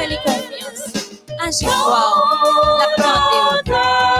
And she's confiance. Agis fort. La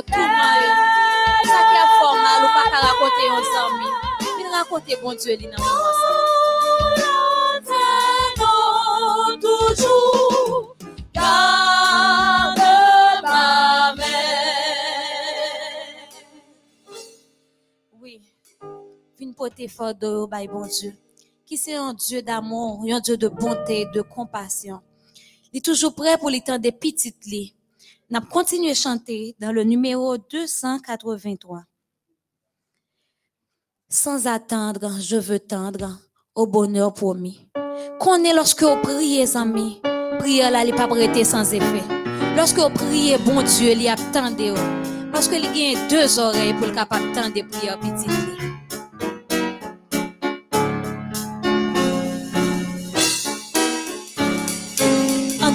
yo, touman yo, sa ki a ou bon Diyo li nan mouman sa. Oui, vin pote fado yo bay bon Diyo, ki se yon Diyo d'amon, yon Diyo de bonte, de kompasyon. Li toujou pre pou li tan de pitit n'a continué à chanter dans le numéro 283. Sans attendre, je veux tendre au bonheur promis. Connaît lorsque vous priez, amis, prière là, n'est pas prêtée sans effet. Lorsque vous priez, bon Dieu, il y attendez. Parce il y a deux oreilles pour le capable de prières petites.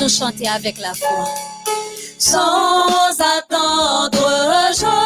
chanter avec la foi sans attendre.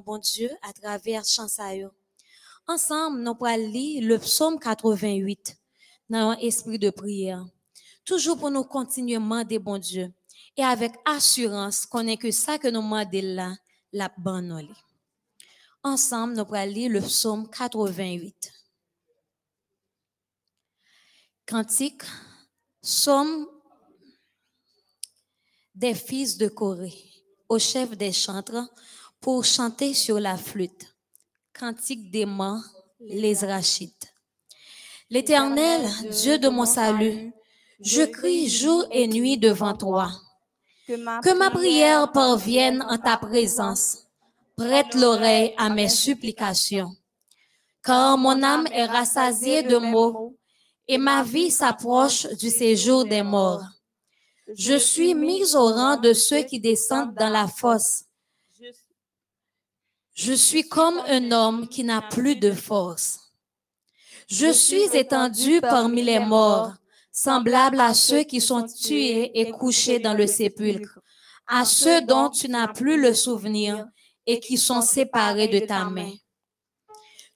Bon Dieu à travers chansayo. Ensemble, nous allons lire le psaume 88 dans un esprit de prière. Toujours pour nous continuer à demander bon Dieu et avec assurance qu'on est que ça que nous demandons là, la bonne Ensemble, nous allons lire le psaume 88. Cantique, psaume des fils de Corée, au chef des chantres, pour chanter sur la flûte. Cantique des mains, les rachites. L'Éternel, Dieu de mon salut, je crie jour et nuit devant toi. Que ma prière parvienne en ta présence. Prête l'oreille à mes supplications. Car mon âme est rassasiée de maux et ma vie s'approche du séjour des morts. Je suis mise au rang de ceux qui descendent dans la fosse. Je suis comme un homme qui n'a plus de force. Je suis étendu parmi les morts, semblable à ceux qui sont tués et couchés dans le sépulcre, à ceux dont tu n'as plus le souvenir et qui sont séparés de ta main.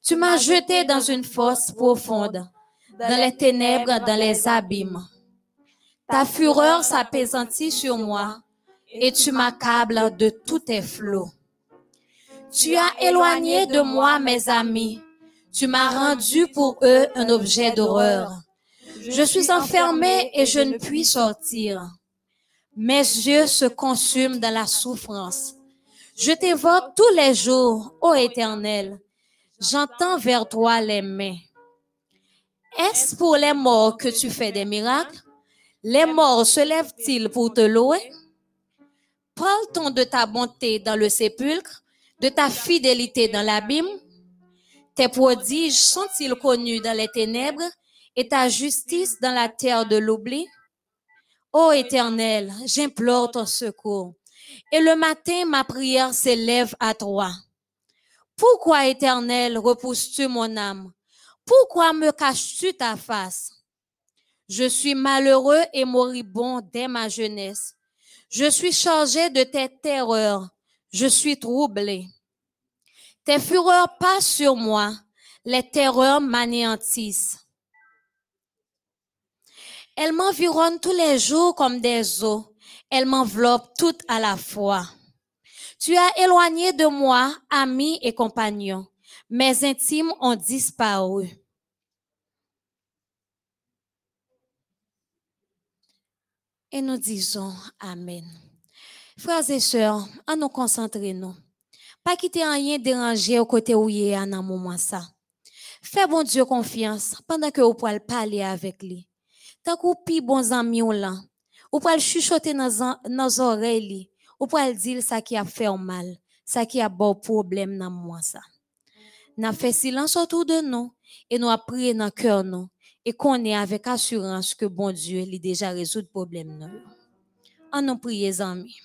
Tu m'as jeté dans une fosse profonde, dans les ténèbres, dans les abîmes. Ta fureur s'apaisantit sur moi et tu m'accables de tous tes flots. Tu as éloigné de moi mes amis. Tu m'as rendu pour eux un objet d'horreur. Je suis enfermé et je ne puis sortir. Mes yeux se consument dans la souffrance. Je t'évoque tous les jours, ô Éternel. J'entends vers toi les mains. Est-ce pour les morts que tu fais des miracles? Les morts se lèvent-ils pour te louer? Parle-t-on de ta bonté dans le sépulcre, de ta fidélité dans l'abîme? Tes prodiges sont-ils connus dans les ténèbres et ta justice dans la terre de l'oubli? Ô Éternel, j'implore ton secours. Et le matin, ma prière s'élève à toi. Pourquoi, Éternel, repousses-tu mon âme? Pourquoi me caches-tu ta face? Je suis malheureux et moribond dès ma jeunesse. Je suis chargé de tes terreurs. Je suis troublé. Tes fureurs passent sur moi. Les terreurs m'anéantissent. Elles m'environnent tous les jours comme des eaux. Elles m'enveloppent toutes à la fois. Tu as éloigné de moi amis et compagnons. Mes intimes ont disparu. Et nous disons Amen. Frères et sœurs, à nous concentrer nous. Pas quitter rien déranger au côté où il est à un moment ça. Fais bon Dieu confiance pendant que vous pouvez parler avec lui. Tant que pi bons amis ou là, vous pouvez chuchoter dans nos oreilles, vous pouvez dire ça qui a fait mal, ça qui a bon problème dans moi ça. N'a fait silence autour de nous et nous a prié dans cœur nous et qu'on est avec assurance que bon Dieu a déjà résolu le problème. En nous prions, amis.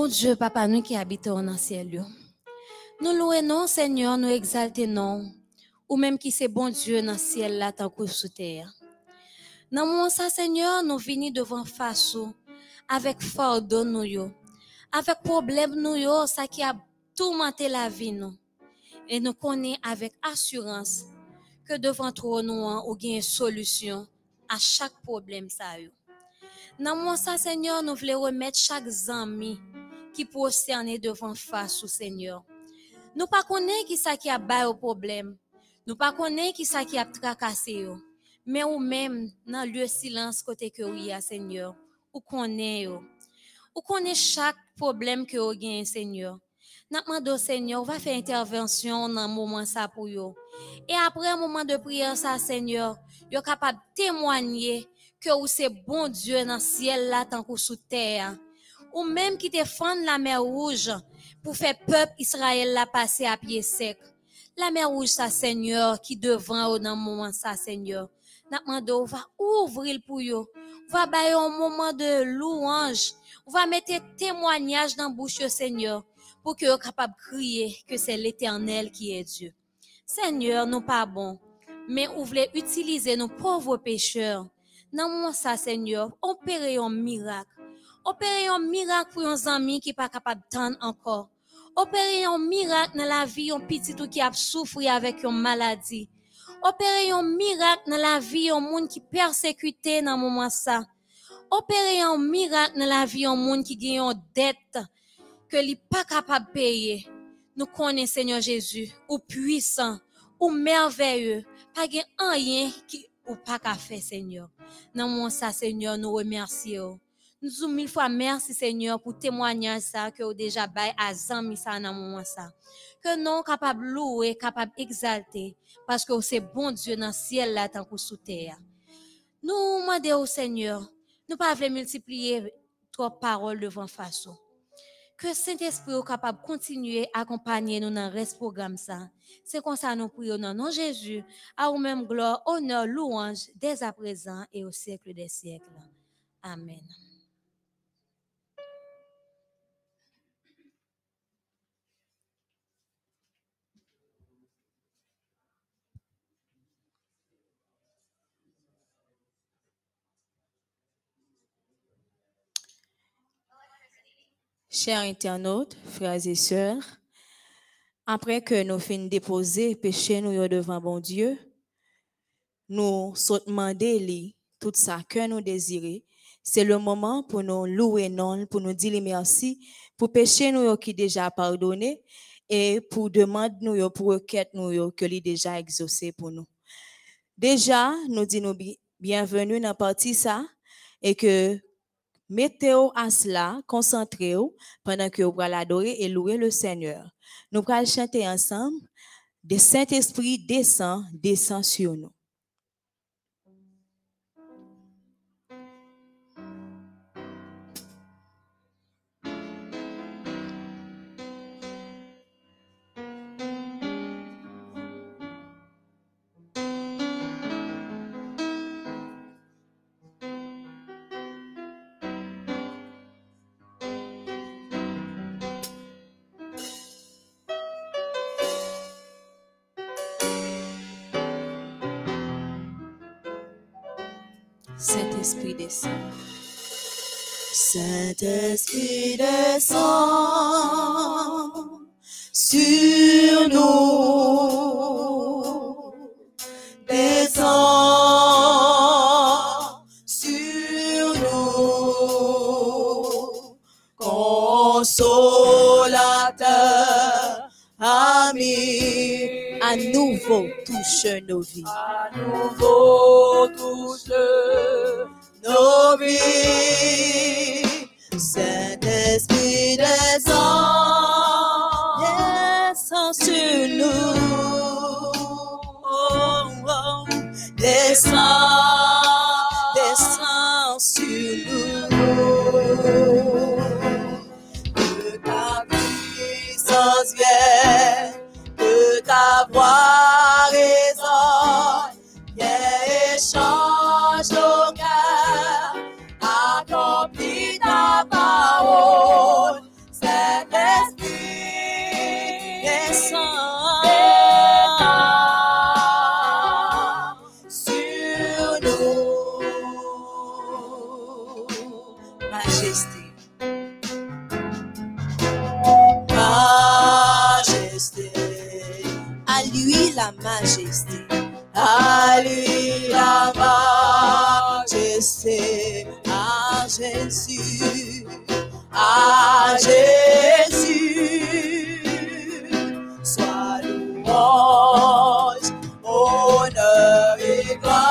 Bon Dieu, Papa, nous qui habitons dans le ciel, nous louons, Seigneur, nous exaltons, ou même qui c'est bon Dieu dans le ciel, là, tant que sous terre. Dans mon ça, Seigneur, nous venons devant face avec fardeau nous avec problème nous ça qui a tourmenté la vie nous. Et nous connaissons avec assurance que devant toi nous ou une solution à chaque problème ça. Dans mon ça, Seigneur, nous voulons remettre chaque ami qui prosterné devant face au Seigneur. Nous pas connaissons qui ça qui a bas au problème. Nous pas connaissons qui ça qui a tracassé Mais ou même dans le silence côté que oui Seigneur, ou connaît Ou connaît chaque problème que vous avez Seigneur. N'a demandé Seigneur, va faire intervention dans moment ça pour yo. Et après un moment de prière ça Seigneur, yo capable témoigner que vous c'est bon Dieu dans ciel là tant que sous terre ou même qui te la mer rouge pour faire peuple Israël la passer à pied sec. La mer rouge, ça, Seigneur, qui devant dans moment, ça, Seigneur. N'a va ouvrir pour yo. Va bailler un moment de louange. On va mettre témoignage dans bouche, Seigneur. pour que capable de crier que c'est l'Éternel qui est Dieu. Seigneur, nous pas bons, mais vous voulez utiliser nos pauvres pécheurs. Dans mon ça, Seigneur, opérez un miracle. Opérez un miracle pour un ami qui pas capable d'attendre encore. Opérez un miracle dans la vie un petit qui a souffert avec une maladie. Opérez un miracle dans la vie un monde qui persécuté dans moment ça. Opérez un miracle dans la vie un monde qui gagne une dette que n'est pas capable de payer. Nous connaissons Seigneur Jésus, ou puissant, ou merveilleux, pas rien qui ou pas qu'à faire Seigneur. Dans mon ça Seigneur, nous remercions. Nous disons mille fois merci Seigneur pour témoigner ça que déjà bail à zami ça dans moment ça. Que nous capable louer, capable exalter parce que c'est bon Dieu dans le ciel là tant que sous terre. Nous demandons au Seigneur, nous pas multiplier trop paroles devant façon. Que Saint-Esprit soit capable de continuer à accompagner nous dans ce programme. C'est comme ça nous prions dans nom Jésus, à vous-même gloire, honneur, louange dès à présent et au siècle des siècles. Amen. Chers internautes, frères et sœurs, après que nous finissons déposer péché nous devant bon Dieu, nous sommes demandé tout ça que nous désirons. C'est le moment pour nous louer non, pour nous dire merci pour péché nous qui déjà pardonné et pour demander nous pour requête nous que lui déjà exaucé pour nous. Déjà, nous disons bienvenue dans partie ça et que Mettez-vous à cela, concentrez-vous pendant que vous allez adorer et louer le Seigneur. Nous allons chanter ensemble. Le Saint-Esprit descend, descend sur nous. Descend. Saint-Esprit descend sur nous. Descend sur nous. Consolateur, ami. À nouveau touche nos vies. À nouveau touche nos vies. Saint-Esprit descend, sur nous. Oh. Descend, descend sur nous. Que ta puissance vienne, que ta voix majesté. à lui la majesté, à Jésus, à Jésus, soit louange, honneur et Majesté,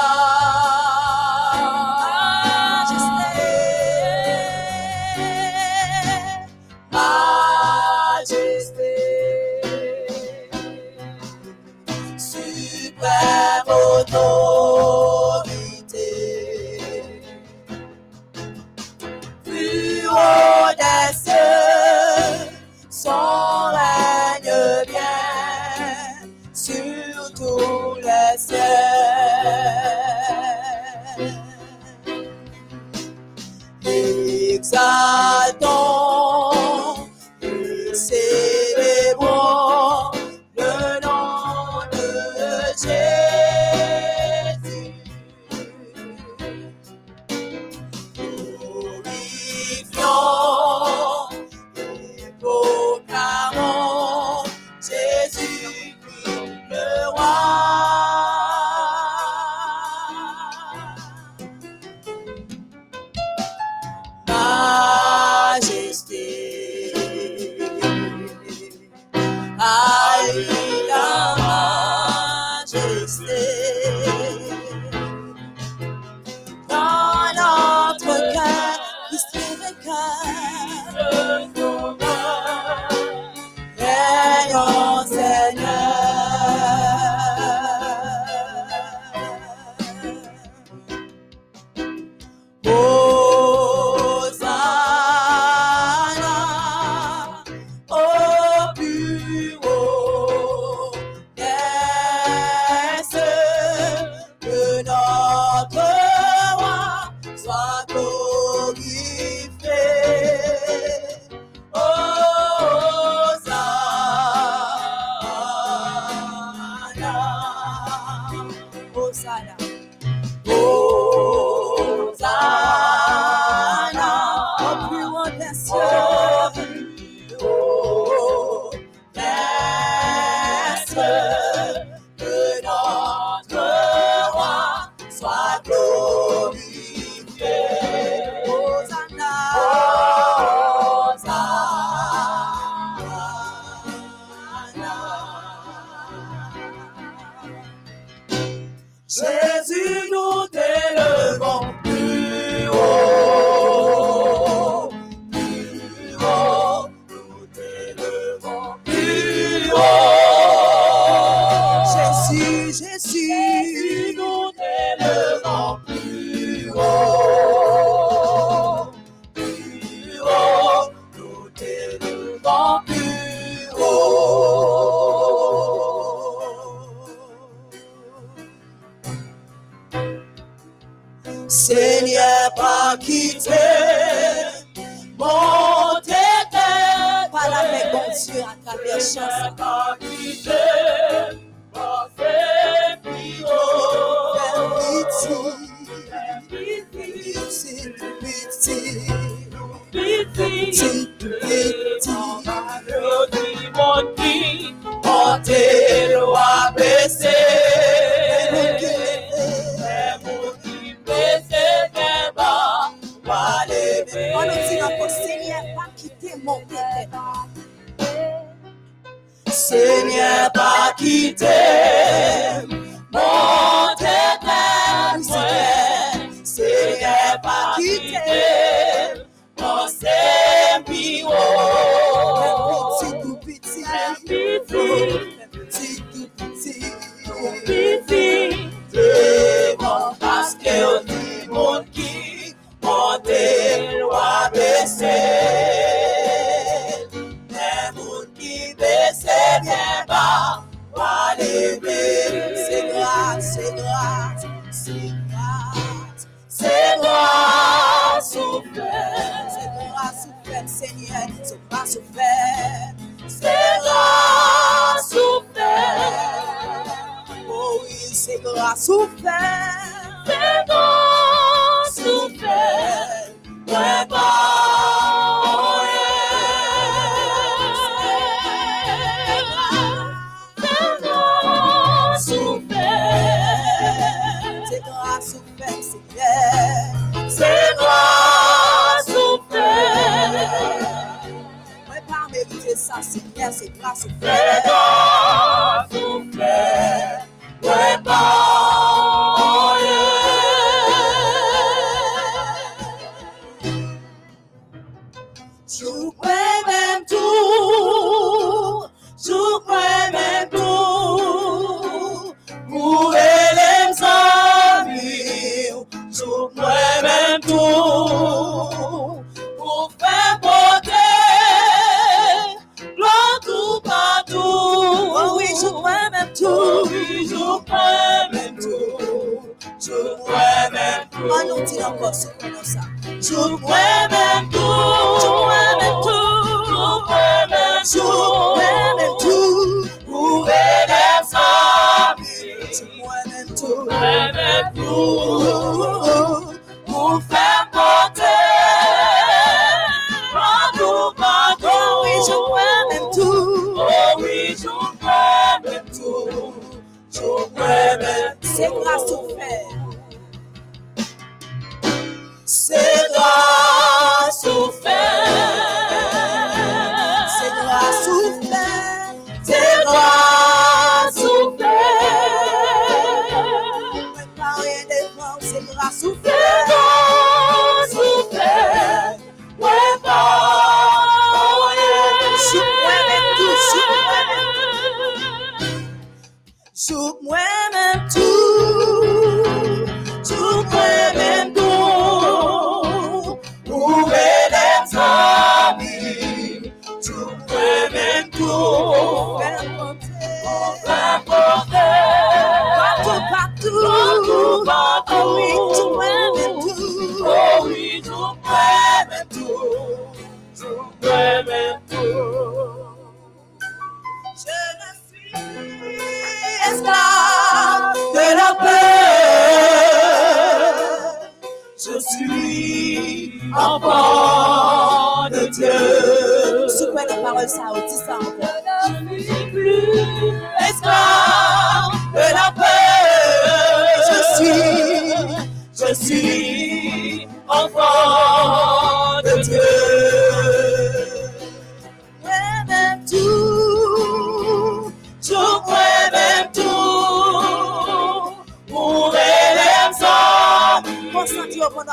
t'ai pas quitté. Mon Dieu, par la main, Dieu, à travers chance. pas quitté.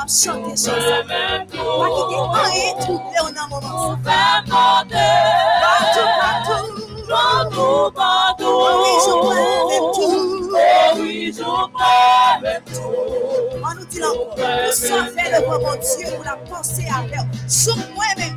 Concentrez-vous pendant que chanter Je chanson. même Pas quitter tout. rien troublé en un moment. Pour faire monter. Partout, partout. Partout, partout. Oh oui, je crois même tout. Oh oui, je crois même tout. On nous dit encore. Nous sommes faits devant mon Dieu pour la l'heure. Sous moi-même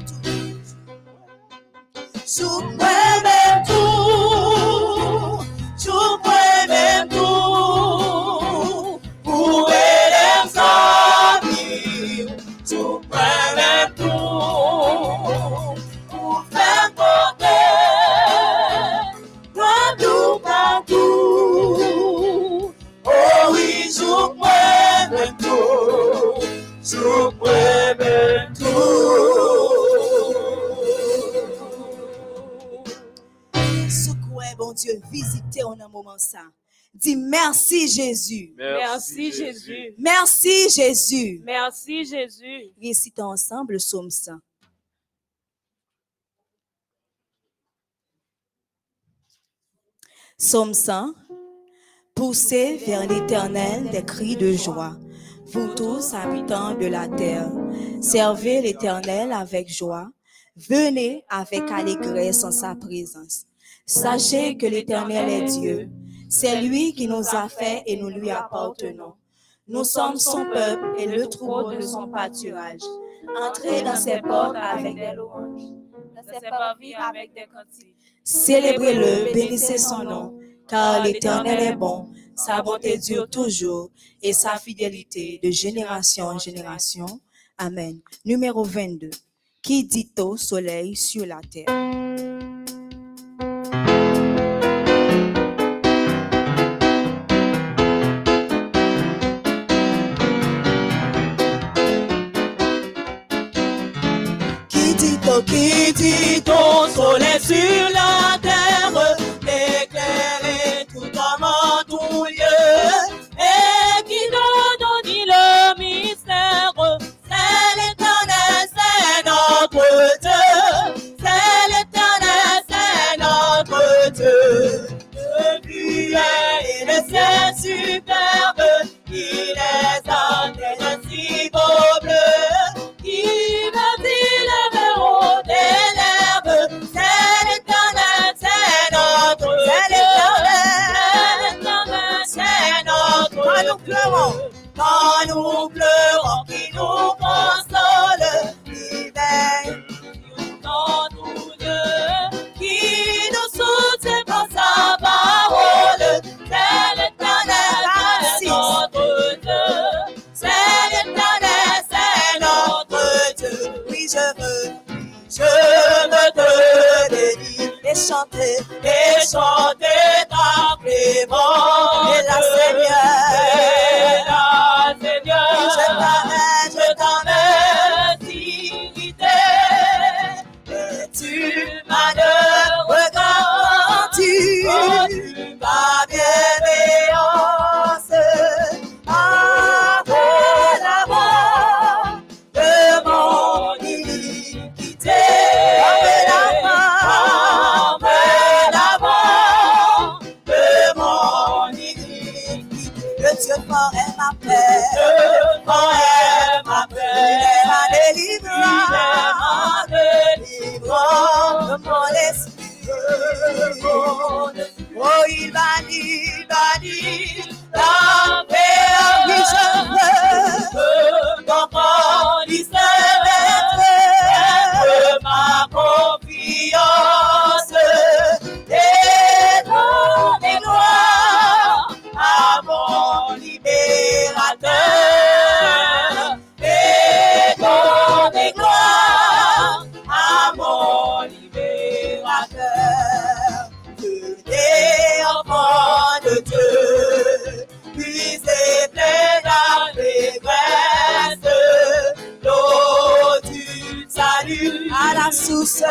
merci Jésus. Merci Jésus. Merci Jésus. Merci Jésus. Récitons ensemble le psaume 100. Psaume 100. Poussez vers l'Éternel des cris de joie, vous tous habitants de la terre. Servez l'Éternel avec joie. Venez avec allégresse en sa présence. Sachez que l'Éternel est Dieu. C'est lui qui nous a fait et nous lui appartenons. Nous sommes son peuple et le troupeau de son pâturage. Entrez dans ses portes avec des louanges. Dans ses avec des. Célébrez-le, bénissez son nom, car l'Éternel est bon, sa bonté dure toujours et sa fidélité de génération en génération. Amen. Numéro 22. Qui dit au soleil sur la terre? Qui dit céu.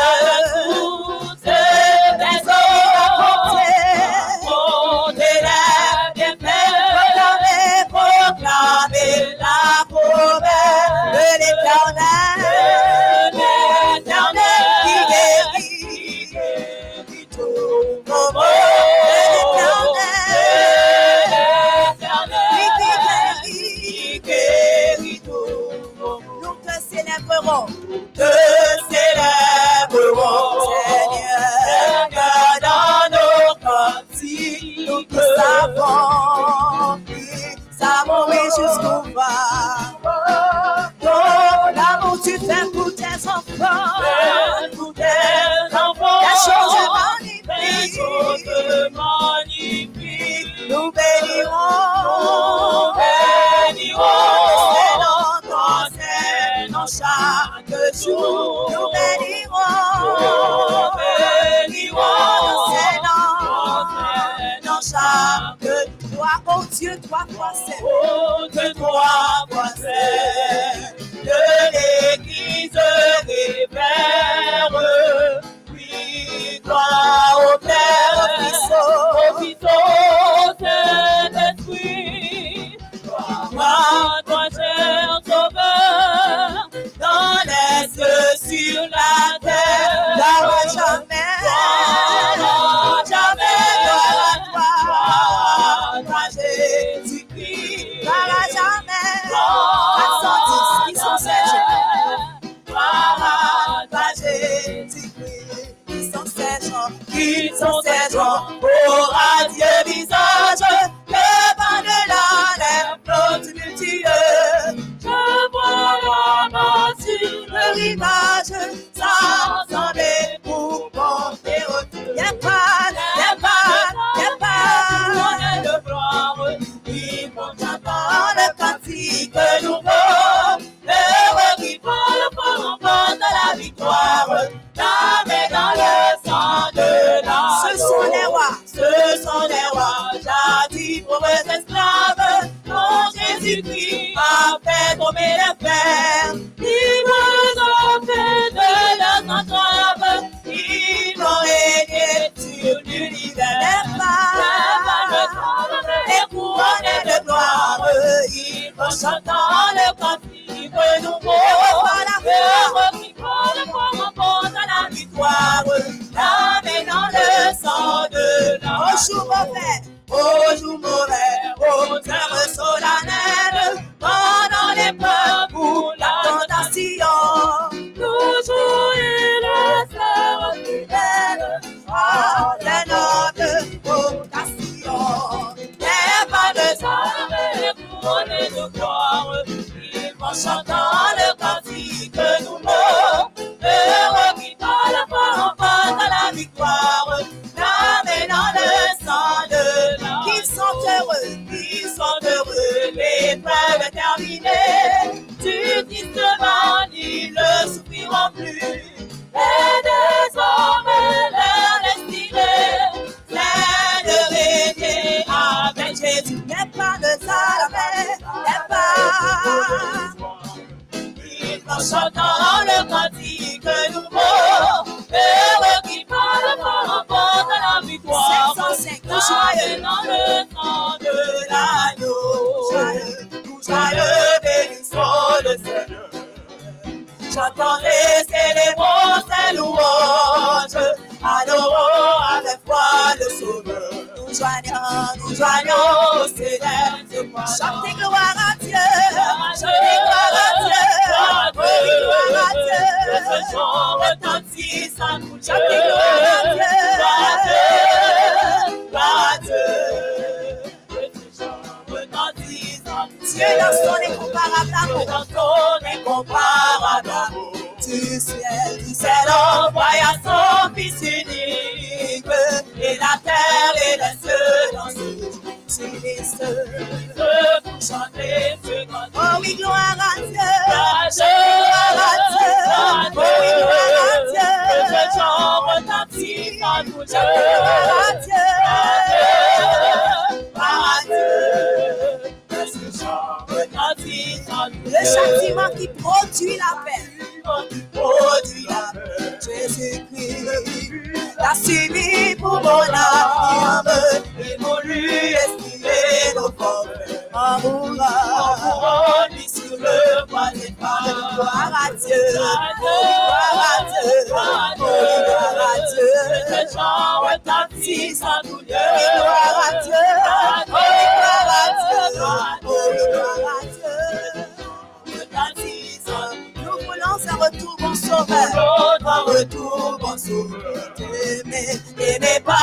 Sauveur. Un retour, bon sauveur. T'aimer, N'aimez pas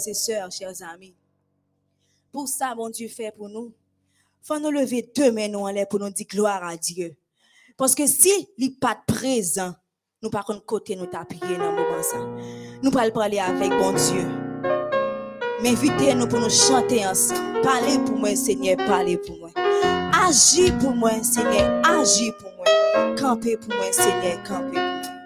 frères et sœurs, chers amis. Pour ça, mon Dieu fait pour nous. Faut nous lever deux mains nous en l'air pour nous dire gloire à Dieu. Parce que si n'est pas présent, nous par contre côté nous t'appuyer dans moment ça. Nous pas parler avec bon Dieu. Mais invitez-nous pour nous chanter ensemble. Parlez pour moi, Seigneur, parlez pour moi. Agis pour moi, Seigneur, agis pour moi. Campez pour moi, Seigneur, campez pour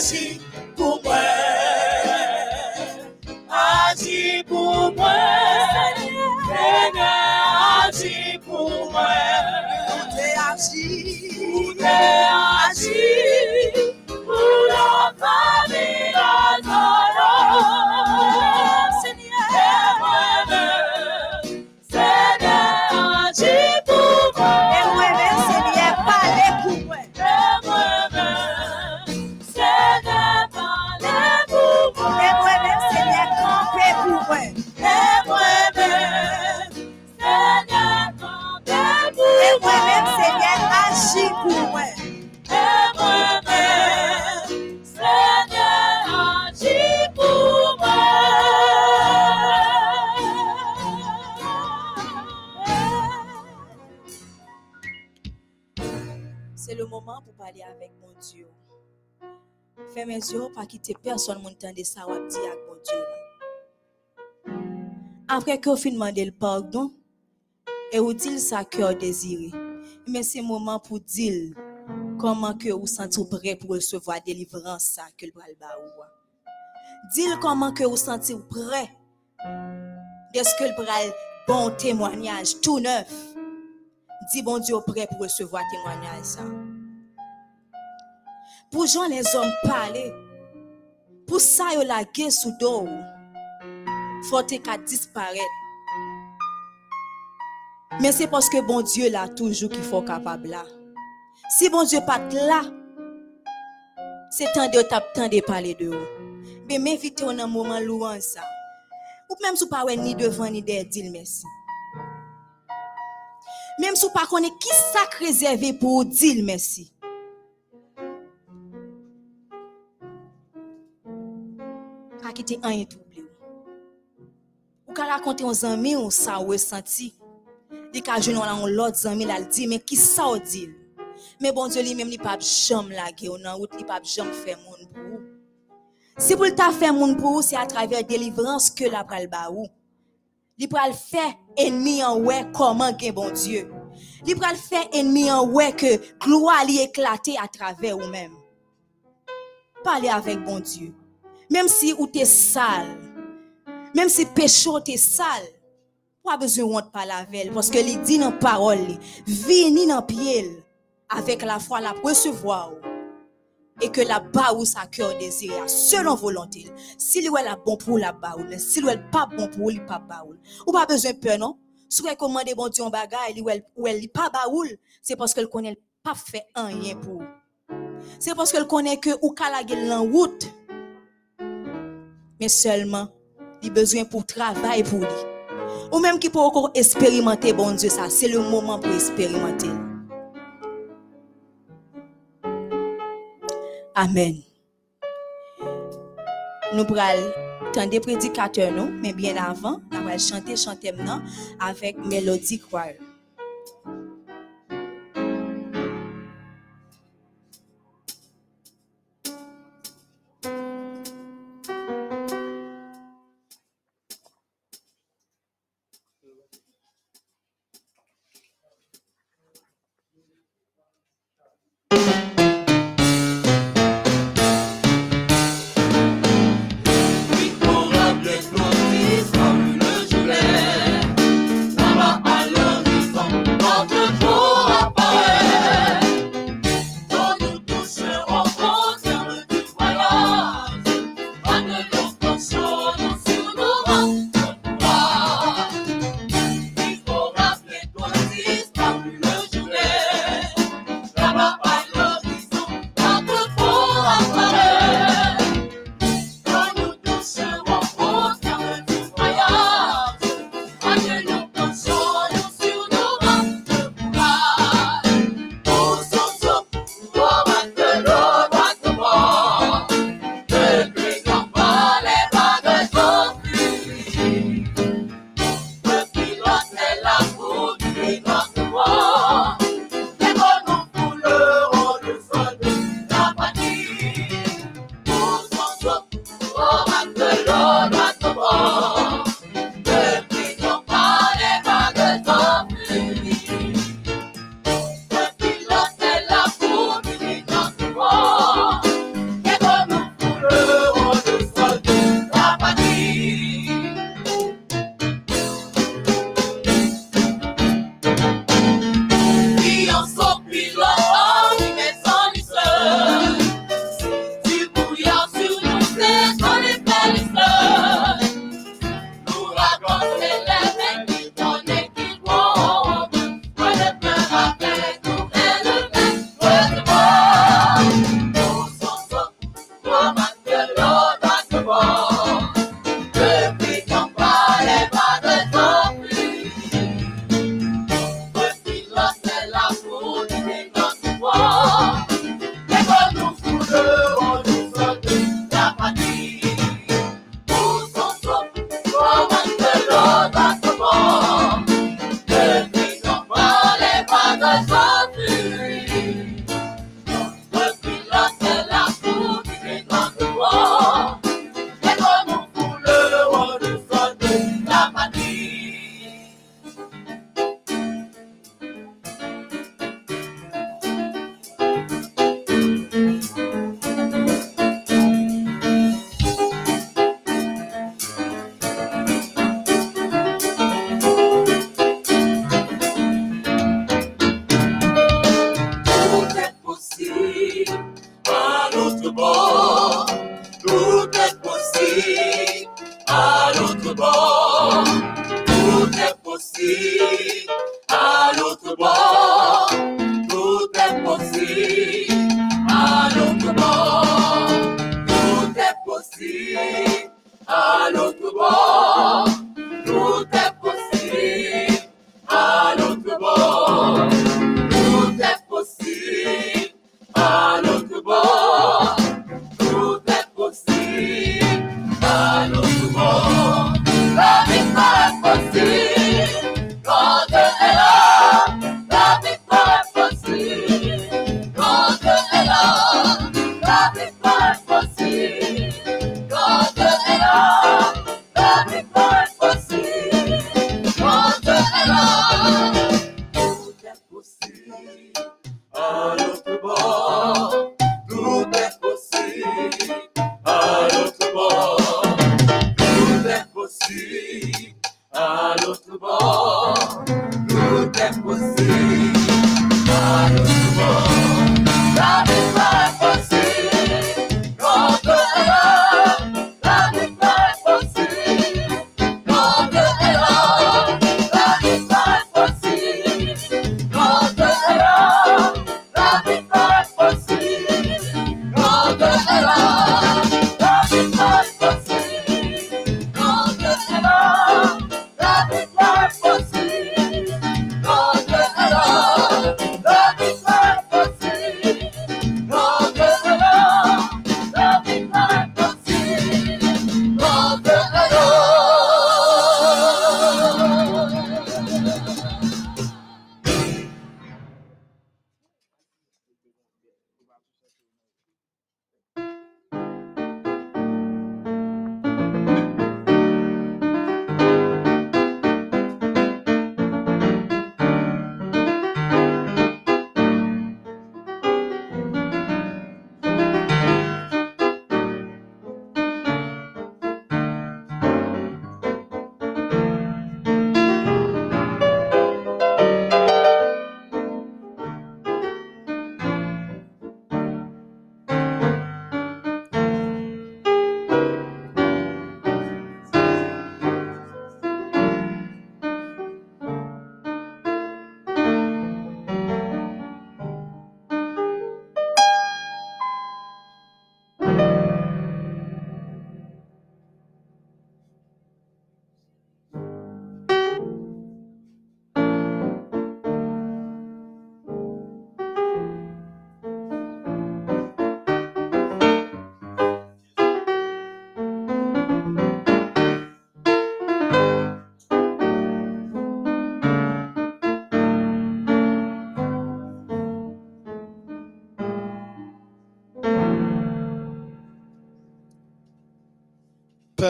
agis pour moi. Agis pour moi, Seigneur, agis pour moi. Où t'es agi? Dieu. Après que vous fin demandé le pardon, et vous dites ça cœur désiré, mais c'est le moment pour dire comment que vous sentez prêt pour recevoir délivrance que le ba ou. Dis comment que vous sentez prêt. Est-ce que le bral bon témoignage tout neuf. Dis bon Dieu prêt pour recevoir témoignage ça. Pour Jean les hommes parler. pou sa yo lage sou do ou, fote ka disparet. Men se poske bon Diyo la toujou ki fò kapab la. Si bon Diyo pat la, se tan de ou tap tan de pale de ou. Be men vite ou nan mouman louan sa. Ou mèm sou pa wè ni devan ni der dil mèsi. Mèm sou pa konè ki sak rezerve pou ou dil mèsi. Quitter un troublé. Ou ka raconter aux amis on ça ou senti. Li ka joindre on l'autre ami là, il dit mais qui ça ou dit? Mais bon Dieu lui-même, il pas jamais laguer ou nan route, il pas jamais faire moun pour ou. Si pour t'a faire moun pour ou, c'est à travers délivrance que la pral ba ou. Li pral faire ennemi en ouais comment gen bon Dieu. Li pral faire ennemi en ouais que gloire li éclater à travers ou même. parler avec bon Dieu. Même si ou t'es sale, même si péché t'es sale, pas besoin de parler avec elle, parce que il dit dans parole, vini dans pied avec la foi la recevoir et que la bas où sa cœur désire selon volonté. Si lui est bon pour la bas ou si est pas bon pour lui pas bas ou pas besoin de peur non? Si vous commandez bon Dieu en bagaille ou elle pas baoul, c'est parce qu'elle connaît pas fait rien pour. C'est parce qu'elle connaît que ou la en route. Mais seulement il besoin pour travailler pour lui. Ou même qui peut encore expérimenter bon Dieu ça, c'est le moment pour expérimenter. Amen. Nous prenons tant des prédicateurs, nous, mais bien avant, nous allons chanter, chanter maintenant avec mélodie choir.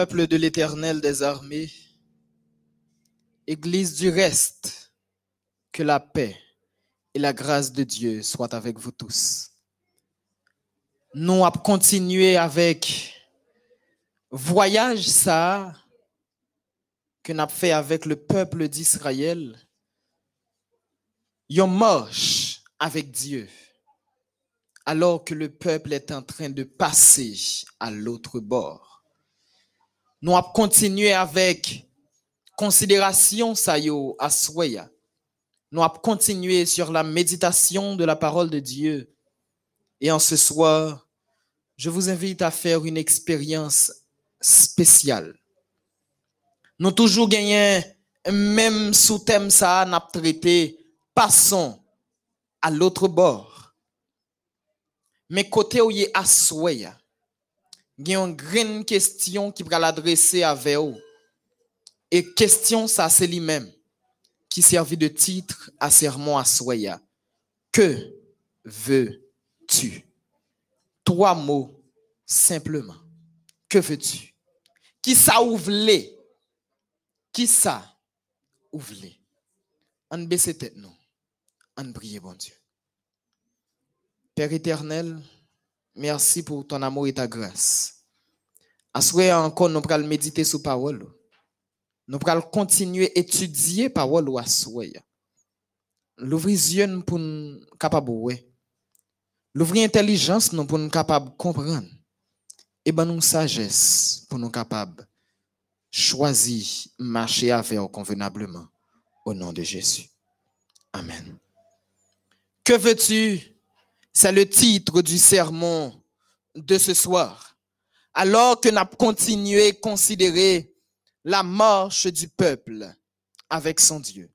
Peuple de l'Éternel des armées, Église du reste, que la paix et la grâce de Dieu soient avec vous tous. Nous avons continué avec voyage ça que nous avons fait avec le peuple d'Israël. Yon marche avec Dieu alors que le peuple est en train de passer à l'autre bord. Nous avons continué avec considération ça yo à. Nous avons continué sur la méditation de la parole de Dieu. Et en ce soir, je vous invite à faire une expérience spéciale. Nous toujours gagné même sous thème ça n'a traité passons à l'autre bord. Mais côté où y il y a une grande question qui va l'adresser à vous. Et question, ça, c'est lui-même qui servit de titre à sermon à Soya. Que veux-tu? Trois mots simplement. Que veux-tu? Qui ça ouvre Qui ça ouvre On baisse tête nous. On prie bon Dieu. Père éternel, merci pour ton amour et ta grâce. À encore, nous allons méditer sur parole. Nous allons continuer à étudier parole ou à. L'ouvrir yeux pour nous capable L'ouvrir intelligence pour nous capable comprendre. Et ben nous sagesse pour nous capable choisir marcher avec convenablement au nom de Jésus. Amen. Que veux-tu? C'est le titre du sermon de ce soir. Alors que nous avons continué à considérer la marche du peuple avec son Dieu.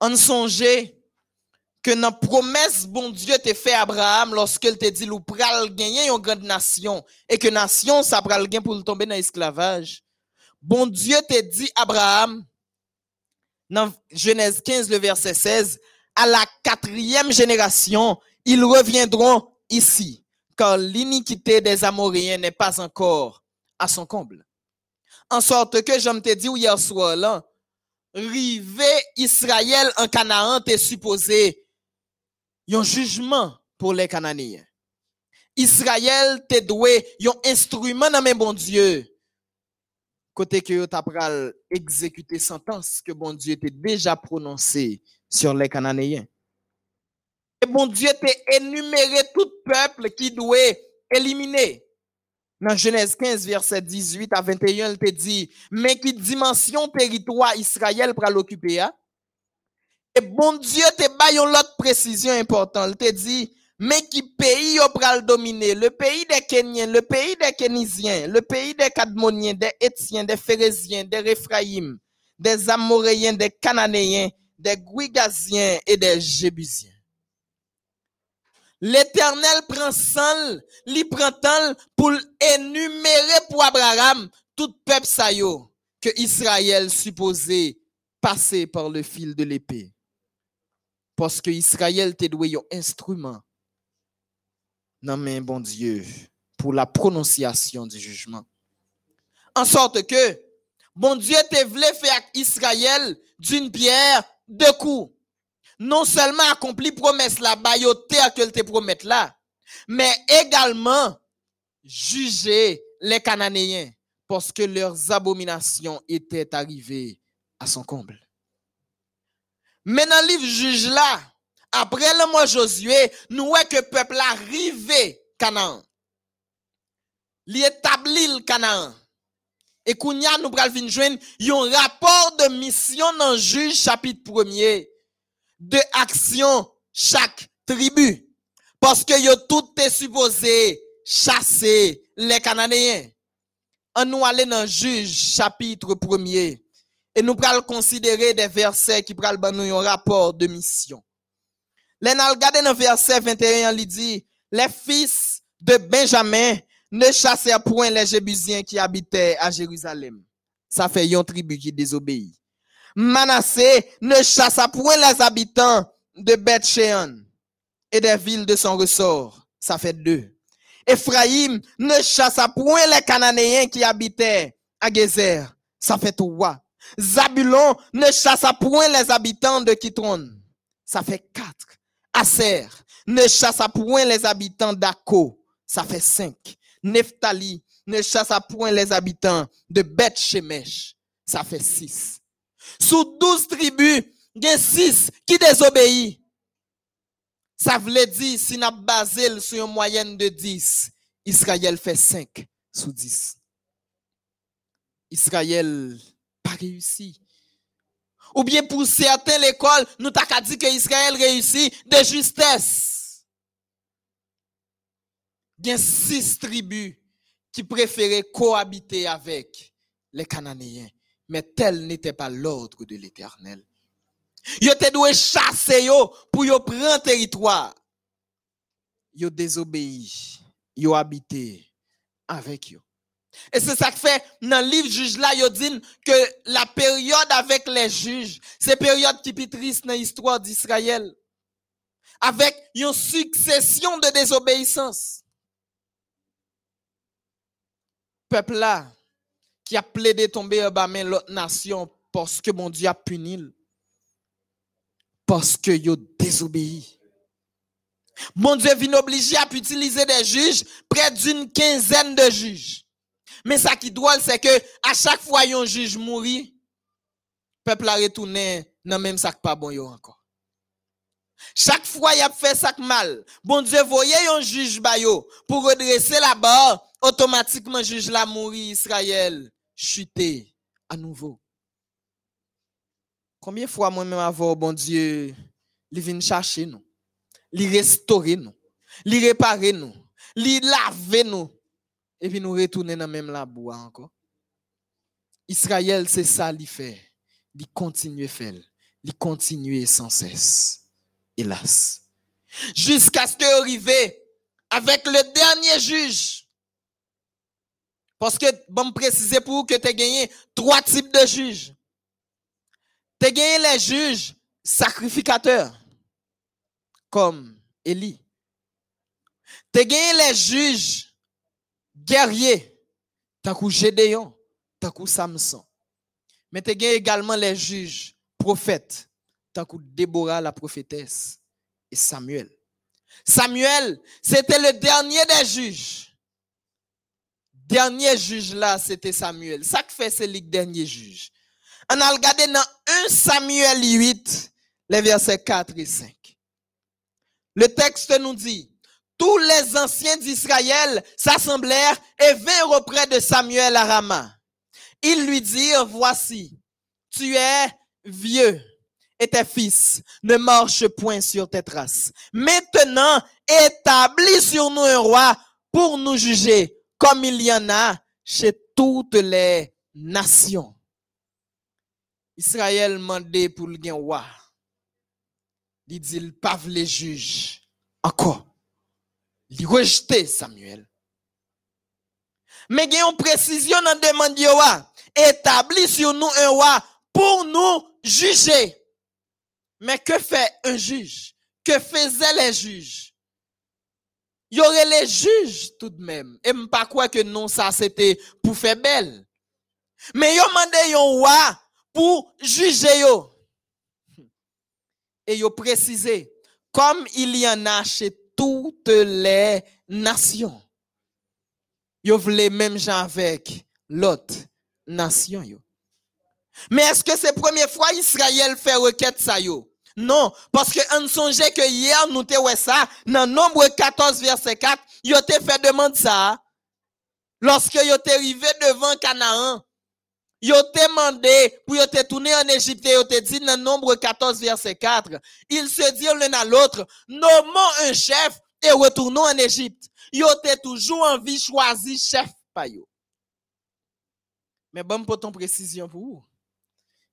On songeait que dans la promesse bon Dieu t'a fait à Abraham lorsqu'il t'a dit, nous pral gagner une grande nation et que nation ça pral gagner pour tomber dans l'esclavage. Bon Dieu t'a dit Abraham, dans Genèse 15, le verset 16, à la quatrième génération, ils reviendront ici, car l'iniquité des Amoréens n'est pas encore à son comble. En sorte que, je te dit hier soir là, Israël en Canaan t'est supposé un jugement pour les Cananéens. Israël t'est doué un instrument dans mes bon Dieu. Côté que tu as exécuter sentence que bon Dieu t'a déjà prononcé sur les Cananéens. Et bon Dieu t'a énuméré tout peuple qui doit éliminer. Dans Genèse 15, verset 18 à 21, il te dit, mais qui dimension territoire Israël pour l'occuper, hein? Et bon Dieu te baille une autre précision importante. Il te dit, mais qui pays le dominer? Le pays des Kenyans, le pays des Kénisiens, le pays des Cadmoniens, des Étiens, des Phérésiens, des Réphraïm, des Amoréens, des Cananéens, des Guigasiens et des Jébusiens. L'Éternel prend sang, li prend temps pour énumérer pour Abraham tout peuple sayo que Israël supposait passer par le fil de l'épée. Parce que Israël te doué un instrument Non mais bon Dieu pour la prononciation du jugement. En sorte que bon Dieu te voulu faire Israël d'une pierre deux coups. Non seulement accompli promesse la terre que te promet là, mais également juger les Cananéens parce que leurs abominations étaient arrivées à son comble. Mais dans le livre juge là, après le mois Josué, nous voyons que le peuple arrivé Canaan. Il établit le Canaan. Et Kounia nous pral joindre un rapport de mission dans juge chapitre 1er de action chaque tribu. Parce que yo tout est supposé chasser les Cananéens. On nous aller dans juge chapitre 1er et nous pral considérer des versets qui pral ban nous un rapport de mission. Les regarder dans verset 21, il dit, les fils de Benjamin ne chassèrent point les Jébusiens qui habitaient à Jérusalem. Ça fait une tribu qui désobéit. Manassé ne chassa point les habitants de beth et des villes de son ressort. Ça fait deux. Ephraïm ne chassa point les Cananéens qui habitaient à Gezer. Ça fait trois. Zabulon ne chassa point les habitants de Kitron. Ça fait quatre. Aser ne chassa point les habitants d'Ako. Ça fait cinq. Nephtali ne chassa point les habitants de Beth Shemesh. Ça fait six. Sous douze tribus, il y a six qui désobéissent. Ça veut dire, si nous basé sur une moyenne de dix, Israël fait cinq sous dix. Israël pas réussi. Ou bien pour certains l'école, nous t'as dit que Israël réussit de justesse. Il y a six tribus qui préféraient cohabiter avec les Cananéens. Mais tel n'était pas l'ordre de l'Éternel. Yo te doué chasser pour yo prendre territoire. Yo désobéi. Yo habité avec yo. Et c'est ça que fait dans le livre juge là, yo dit que la période avec les juges, c'est période qui est triste dans l'histoire d'Israël. Avec une succession de désobéissance. Peuple là, qui a plaidé tomber bas l'autre nation parce que mon Dieu a puni. Parce que yo désobéi. Mon Dieu vient obliger à utiliser des juges, près d'une quinzaine de juges. Mais ça qui drôle, c'est que à chaque fois un juge mourit, peuple a retourné dans même sac pas bon yo encore. Chaque fois il a fait ça mal, bon Dieu voyait un juge pour redresser la barre, automatiquement juge la mourir Israël chuté à nouveau. Combien de fois moi-même avant bon Dieu, il vient chercher nous, il restaurer nous, il réparer nous, il laver nous et puis nous retourner dans même la bois encore. Israël, c'est ça qu'il fait. Il continue à faire. Il continue sans cesse. Hélas. Jusqu'à ce que arrive avec le dernier juge. Parce que, bon, préciser pour vous que tu as gagné trois types de juges. Tu as gagné les juges sacrificateurs, comme Élie. Tu gagné les juges guerrier, tant que Gédéon, tant que Samson. Mais tu as également les juges, prophètes, tant que Déborah la prophétesse et Samuel. Samuel, c'était le dernier des juges. Dernier juge là, c'était Samuel. Ça que fait, c'est le dernier juge. On a regardé dans 1 Samuel 8, les versets 4 et 5. Le texte nous dit, tous les anciens d'Israël s'assemblèrent et vinrent auprès de Samuel à Rama. Ils lui dirent, voici, tu es vieux et tes fils ne marchent point sur tes traces. Maintenant, établis sur nous un roi pour nous juger, comme il y en a chez toutes les nations. Israël mandé pour le roi. Il dit, il pas les juges. Encore il rejeté Samuel. Mais il y a une précision dans la demande établi sur nous un roi pour nous juger. Mais que fait un juge? Que faisaient les juges? Y aurait les juges tout de même. Et pas quoi que non, ça c'était pour faire belle. Mais yo mandé yon roi pour juger yo. Et yo précisé, comme il y en a chez toutes les nations. Yo voulait même gens avec l'autre nation yo. Mais est-ce que c'est la première fois Israël fait requête ça yo? Non, parce que on songeait que hier nous te ça, dans nombre 14 verset 4, yo te fait demande ça. Lorsque yo te arrivé devant Canaan, yo te demandé pour yo te tourner en Égypte, yo te dit dans nombre 14 verset 4, ils se dirent l'un à l'autre, nommons un chef et retournons en Égypte. Yo te toujours envie choisir chef pa. Mais bon pour ton précision pour vous.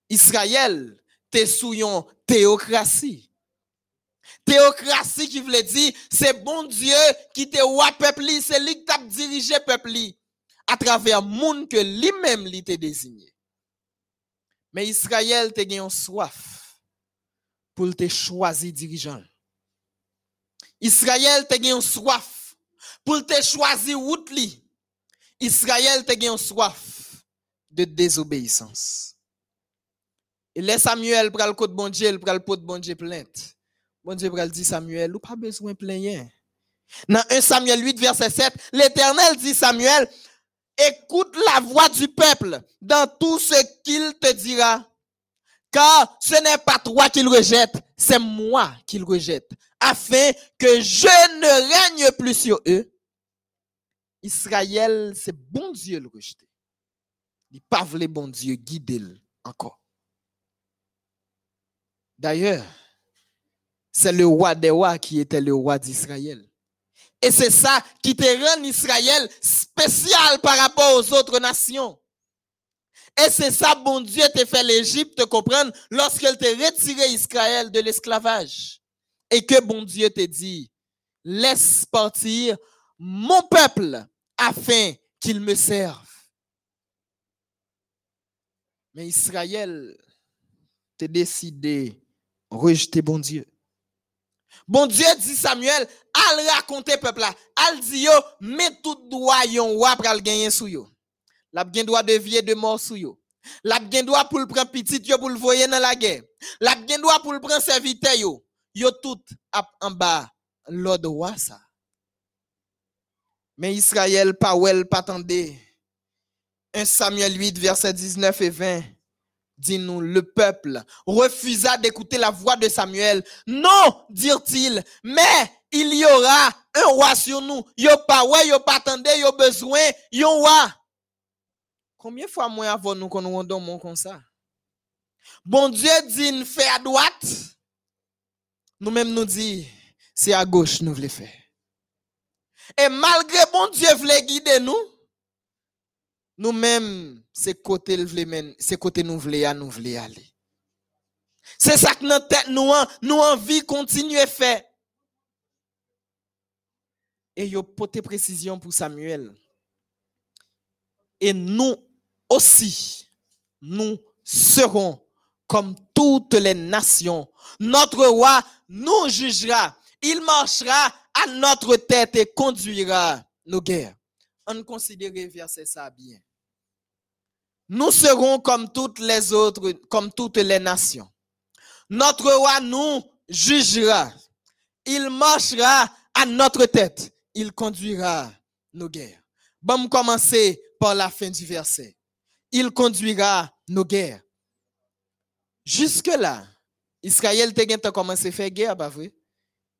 Israël te sous une théocratie. Théocratie qui veut dire, c'est bon Dieu qui te roi peuple, c'est lui qui t'a dirigé peuple à travers monde que lui-même lui t'a désigné. Mais Israël te gagné soif pour te choisir dirigeant. Israël te gagné soif pour te choisir route. Israël te gagné soif de désobéissance. Laisse Samuel pral code bon Dieu, pral pot bon Dieu plainte. Bon Dieu pral dit Samuel, ou pas besoin plaindre. Dans 1 Samuel 8 verset 7, l'Éternel dit Samuel, écoute la voix du peuple dans tout ce qu'il te dira. Car ce n'est pas toi qu'il rejette, c'est moi qu'il rejette, afin que je ne règne plus sur eux. Israël, c'est bon Dieu le rejeter. Il pas bon Dieu guider encore. D'ailleurs, c'est le roi des rois qui était le roi d'Israël. Et c'est ça qui te rend Israël spécial par rapport aux autres nations. Et c'est ça, bon Dieu, te fait l'Égypte comprendre lorsqu'elle te retiré Israël de l'esclavage. Et que bon Dieu te dit, laisse partir mon peuple afin qu'il me serve. Mais Israël te décidé rejeter bon Dieu. Bon Dieu dit Samuel, al raconter peuple là, al dit yo, met tout droit yon roi pral gagner sou yo. La gen droit de vie de mort sou yo. La gen droit pour le prendre petit yo pour le voyer dans la guerre. La gen droit pour le prendre serviteur yo. Yo tout ap en bas l'ordre ça. Mais Israël pas wel pas tendé. 1 Samuel 8 verset 19 et 20 dit-nous, le peuple refusa d'écouter la voix de Samuel. Non, dirent-ils, mais il y aura un roi sur nous. Yo pas ouais, yo pas attendé, yo besoin, yo roi. Combien de fois moins avant nous qu'on nous rendons comme ça? Bon Dieu dit, fait à droite. Nous-mêmes nous dit, c'est à gauche nous voulons faire. Et malgré bon Dieu voulait guider nous, nous-mêmes, c'est côté nous voulons nous voulons aller. C'est ça que notre tête nous nous envie continuer faire. Et yo pote précision pour Samuel. Et nous aussi, nous serons comme toutes les nations. Notre roi nous jugera. Il marchera à notre tête et conduira nos guerres. On considère verset ça bien. Nous serons comme toutes les autres, comme toutes les nations. Notre roi nous jugera. Il marchera à notre tête. Il conduira nos guerres. Bon, commencer par la fin du verset. Il conduira nos guerres. Jusque-là, Israël a commencé à faire guerre, pas vrai?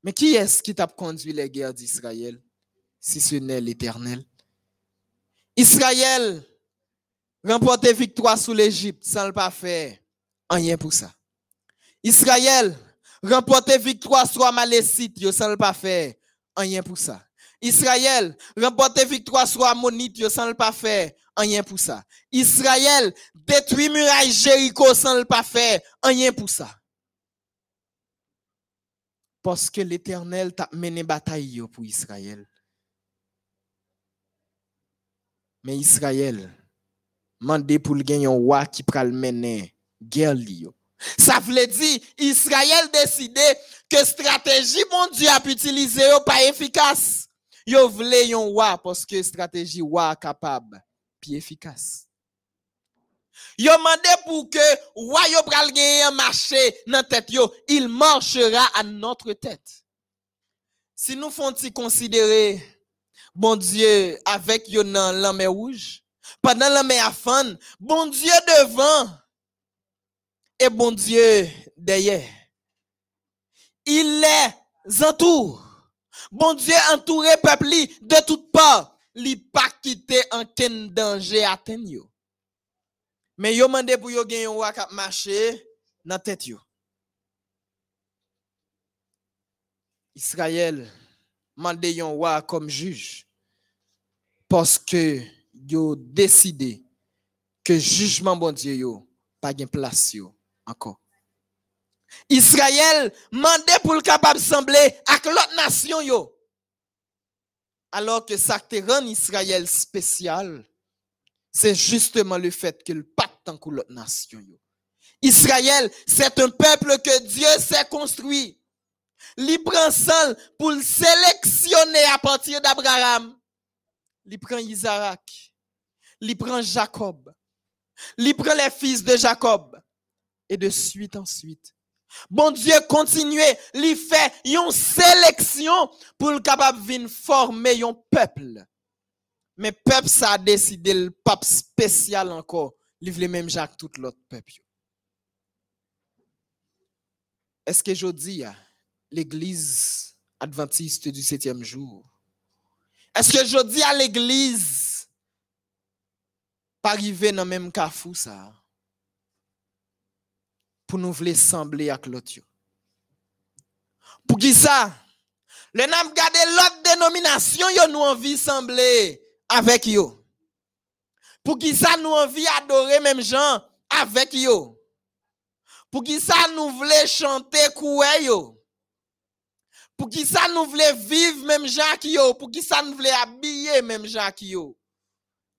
Mais qui est-ce qui t'a conduit les guerres d'Israël, si ce n'est l'Éternel? Israël remporter victoire sous l'Égypte sans le pas faire rien pour ça. Israël remporter victoire sur Amalécite sans le pas faire rien pour ça. Israël remporter victoire sur Ammonite sans le pas faire rien pour ça. Israël détruit muraille Jéricho sans le pas faire rien pour ça. Parce que l'Éternel t'a mené bataille pour Israël. Mais Israël mandé pour le gagner un roi qui pral mener guerre Ça veut dire Israël décidé que stratégie mon Dieu a utilisé pas efficace. Yo vle yon roi parce que stratégie roi capable puis efficace. Yo mandé pour que roi yo pral gagner un marché dans tête yo, il marchera à notre tête. Si nous font considérer bon Dieu avec yo dans mer rouge, pendant la mer afan, bon Dieu devant et bon Dieu derrière. Il les entoure. Bon Dieu entouré peuple de toutes parts, li pas quitté en ken danger atteint. Mais yo mandé pour yo gen yon roi tête. Israël mandé yon roi comme juge parce que yo décidé que jugement bon Dieu yo pas gen place yo encore. Israël mandé pour le capable sembler avec l'autre nation. Alors que ça te rend Israël spécial, c'est justement le fait qu'il pas tant que l'autre nation. Israël, c'est un peuple que Dieu s'est construit. Il prend seul pour le sélectionner à partir d'Abraham. Il prend Isaac. Il prend Jacob. Il prend les fils de Jacob. Et de suite en suite. Bon Dieu continue, il fait une sélection pour le capable venir former un peuple. Mais peuple ça a décidé le pape spécial encore, livre le même Jacques tout l'autre peuple. Est-ce que je dis l'église adventiste du septième jour? Est-ce que je dis à l'église pas arriver dans le même carrefour ça? Pour nous voulons sembler avec l'autre. Pour qui ça? Le nam gade l'autre dénomination, yo nous envie sembler avec yo. Pour qui ça nous envie adorer même gens avec yo? Pour qui ça nous voulons chanter koué yo? Pour qui ça nous voulons vivre même qui yo? Pour qui ça nous voulons habiller même qui yo?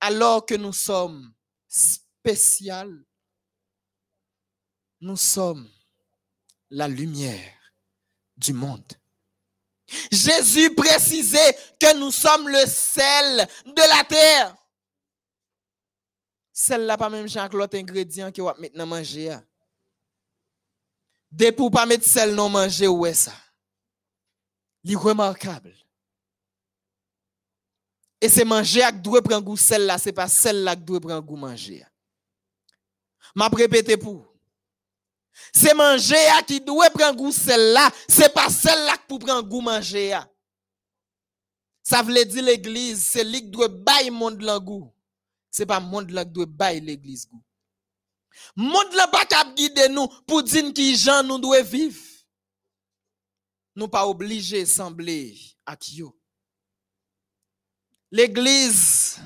Alors que nous sommes spécial. Nous sommes la lumière du monde. Jésus précisait que nous sommes le sel de la terre. Sel là pas même chaque l'autre ingrédient que va maintenant manger. Dès pour pas mettre sel non manger ouais ça? Il remarquable. Et c'est manger qui doit prendre goût sel là, c'est pas sel là qui doit prendre goût manger. M'a répété pour. C'est manger qui doit prendre goût celle-là, c'est pas celle-là pour prendre goût manger. Ça veut dire l'église, c'est lui qui doit bailler monde le goût. C'est pas monde qui doit bailler l'église goût. Monde là pas guider nous pour dire qui gens nous doit vivre. Nous pas obligés sembler à yo. L'église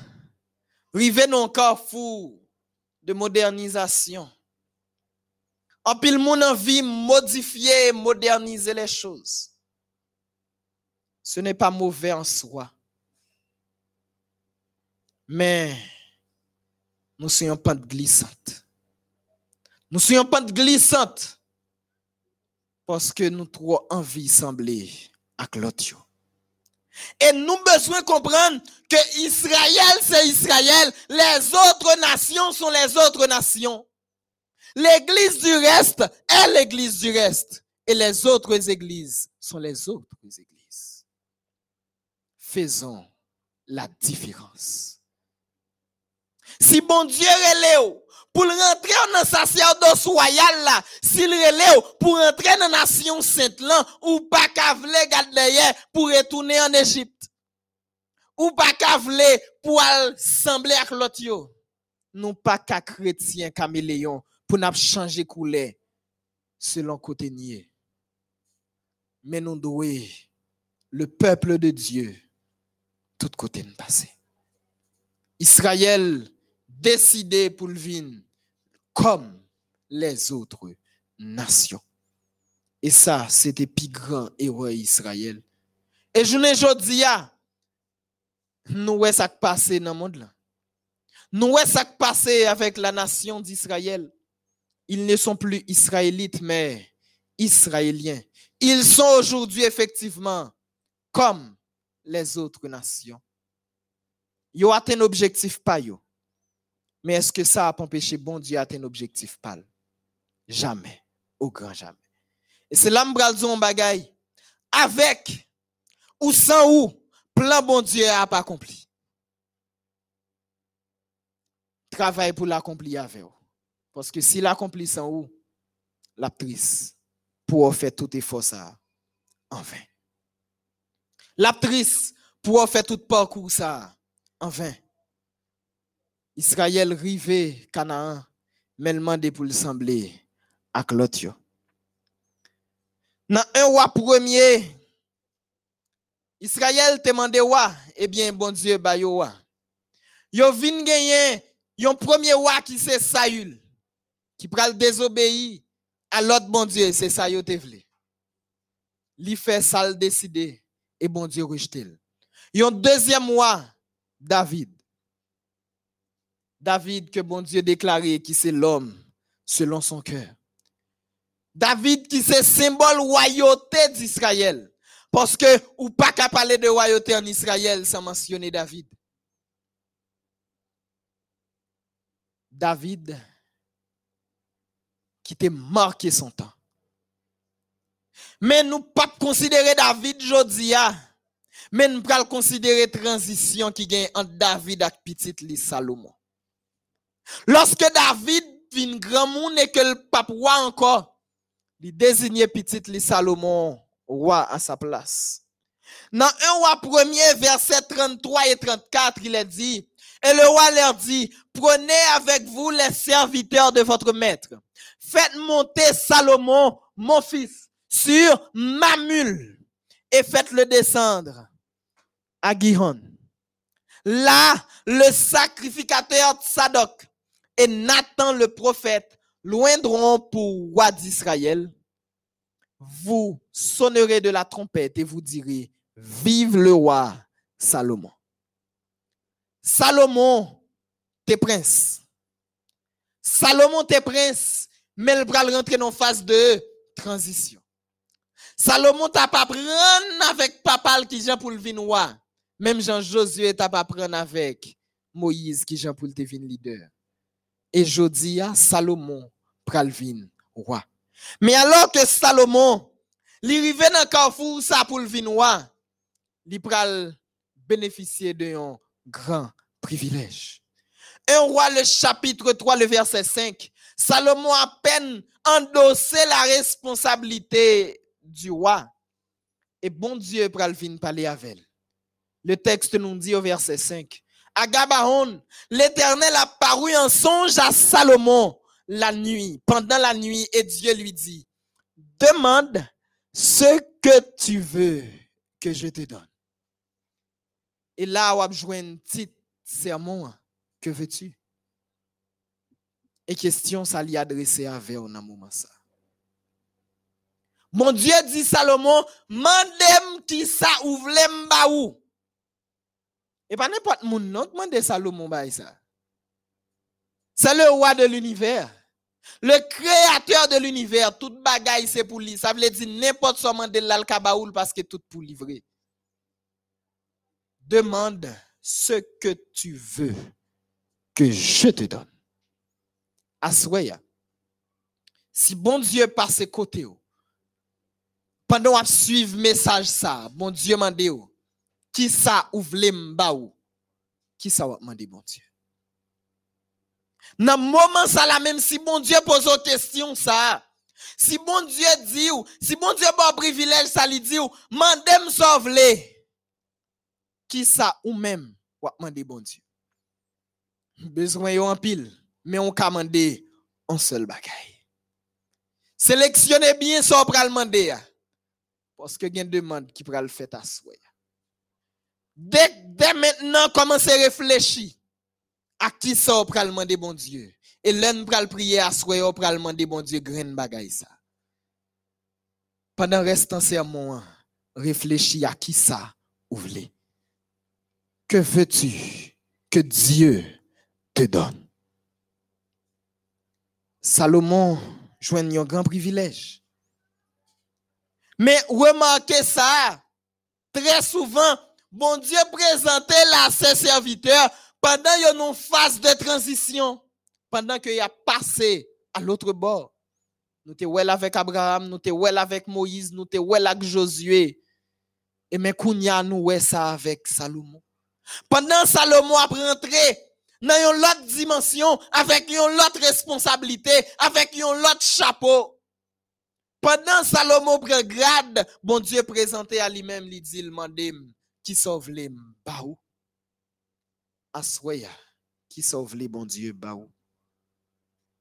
rive non carrefour de modernisation. En pile mon envie modifier, moderniser les choses. Ce n'est pas mauvais en soi. Mais nous sommes en pente glissante. Nous sommes en pente glissante parce que nous trop envie sembler à l'autre. Et nous besoin comprendre que Israël, c'est Israël. Les autres nations sont les autres nations. L'église du reste est l'église du reste. Et les autres églises sont les autres églises. Faisons la différence. Si bon Dieu est pour rentrer dans sacerdoce royal s'il est pour rentrer dans la nation sainte là, ou pas garder pour retourner en Égypte. Ou pas qu'avler pour assembler avec l'autre Non pas qu'à chrétien caméléon pour nous changer couleur selon côté nier. Mais nous devons le peuple de Dieu tout côté de passer. Israël décidé pour le vin comme les autres nations. Et ça, c'était plus grand héros Israël. Et je ne dis nous voyons ça qui passe dans le monde là? Nous voyons ça qui passe avec la nation d'Israël? Ils ne sont plus israélites, mais israéliens. Ils sont aujourd'hui effectivement comme les autres nations. Yo atteint objectif pas yo. Mais est-ce que ça a empêché bon Dieu atteindre objectif pas? Jamais. Au grand jamais. Et c'est là que bagaille. Avec ou sans ou, plan bon Dieu a pas accompli. Travail pour l'accomplir avec vous. Parce que s'il accomplit sans ou, la triste pour faire tout effort ça en vain. L'actrice pour faire tout parcours ça en vain. Israël rivé Canaan, mais demandé pour le sembler à l'autre. Dans un roi premier, Israël te demandé roi, eh bien, bon Dieu, ba yo roi. Yo vin yon premier roi qui c'est Saül, qui pral désobéir à l'autre bon Dieu, c'est ça yo te vle. Li fait ça décider et bon Dieu rejeté. Yon deuxième roi, David. David que bon Dieu déclaré qui c'est l'homme selon son cœur. David qui c'est symbole royauté d'Israël. Parce que ou pas qu'à parler de royauté en Israël sans mentionner David. David qui t'a marqué son temps. Mais nous pas considérer David Jodia, mais nous pas considérer transition qui gagne entre David et petit Salomon. Lorsque David vient grand monde et que le pape roi encore, il désigne petit Salomon roi à sa place. Dans 1 roi premier, verset 33 et 34, il est dit, et le roi leur dit, prenez avec vous les serviteurs de votre maître. Faites monter Salomon, mon fils, sur ma mule et faites-le descendre à Gihon. Là, le sacrificateur Sadok et Nathan le prophète loindront pour roi d'Israël. Vous sonnerez de la trompette et vous direz, vive le roi Salomon. Salomon, t'es prince. Salomon, t'es prince, mais le bras rentrer dans phase de transition. Salomon t'a pas prendre avec papa qui vient pour le vin. Même Jean Josué t'a pas prendre avec Moïse qui vient pour le devin leader. Et Jodia, Salomon pral vin roi. Mais alors que Salomon, li rive dans carrefour ça pour le vin roi, li pral d'un grand privilège. Un roi, le chapitre 3, le verset 5, Salomon a peine endossé la responsabilité du roi. Et bon Dieu pral vin parler avec elle. Le texte nous dit au verset 5, à Gabaon, l'Éternel a paru en songe à Salomon la nuit, pendant la nuit, et Dieu lui dit, demande ce que tu veux que je te donne. Et là, on a besoin un petit sermon. Que veux-tu? Et question, ça lui à vers ça. Mon Dieu dit Salomon, mandem qui ça ouvre ou. Et pas n'importe mon nom, demande Salomon bah ça. C'est le roi de l'univers. Le créateur de l'univers, toute bagaille c'est pour lui. Ça veut dire n'importe comment de l'alkabaoul parce que tout pour livrer. Demande ce que tu veux que je te donne. Assoya. Si bon Dieu passe côté, pendant à suivre message ça, bon Dieu m'a dit, qui ça ouvre m'baou, qui ça va demander bon Dieu? Dans moment ça là, même si bon Dieu pose une question ça, si bon Dieu dit, si bon Dieu bon privilège ça lui dit, mandem sauve qui ça ou même, ou demander bon Dieu? Besoin yon en pile, mais on ka demander un seul bagaille. Sélectionnez bien ça pour demander. Parce que il y a une demande qui pourra le faire à soi. Dès, dès maintenant, commencez à réfléchir à qui ça pour demander bon Dieu. Et l'un pour prier à soi pour demander bon Dieu grain bagaille ça. Pendant restant sermon, réfléchis à qui ça ou voulez. Que veux-tu que Dieu te donne? Salomon joigne un grand privilège. Mais remarquez ça, très souvent, bon Dieu présentait là ses serviteurs pendant une phase de transition, pendant qu'il a passé à l'autre bord. Nous étions well avec Abraham, nous étions well avec Moïse, nous étions well avec Josué. Et mais Kounia nous ouais ça avec Salomon. Pendant Salomon a rentré dans une autre dimension, avec une autre responsabilité, avec un autre chapeau. Pendant Salomon prend grade, bon Dieu présenté à lui-même, lui dit, il qui sauve les baou. Aswaya, qui sauve les bon Dieu baou.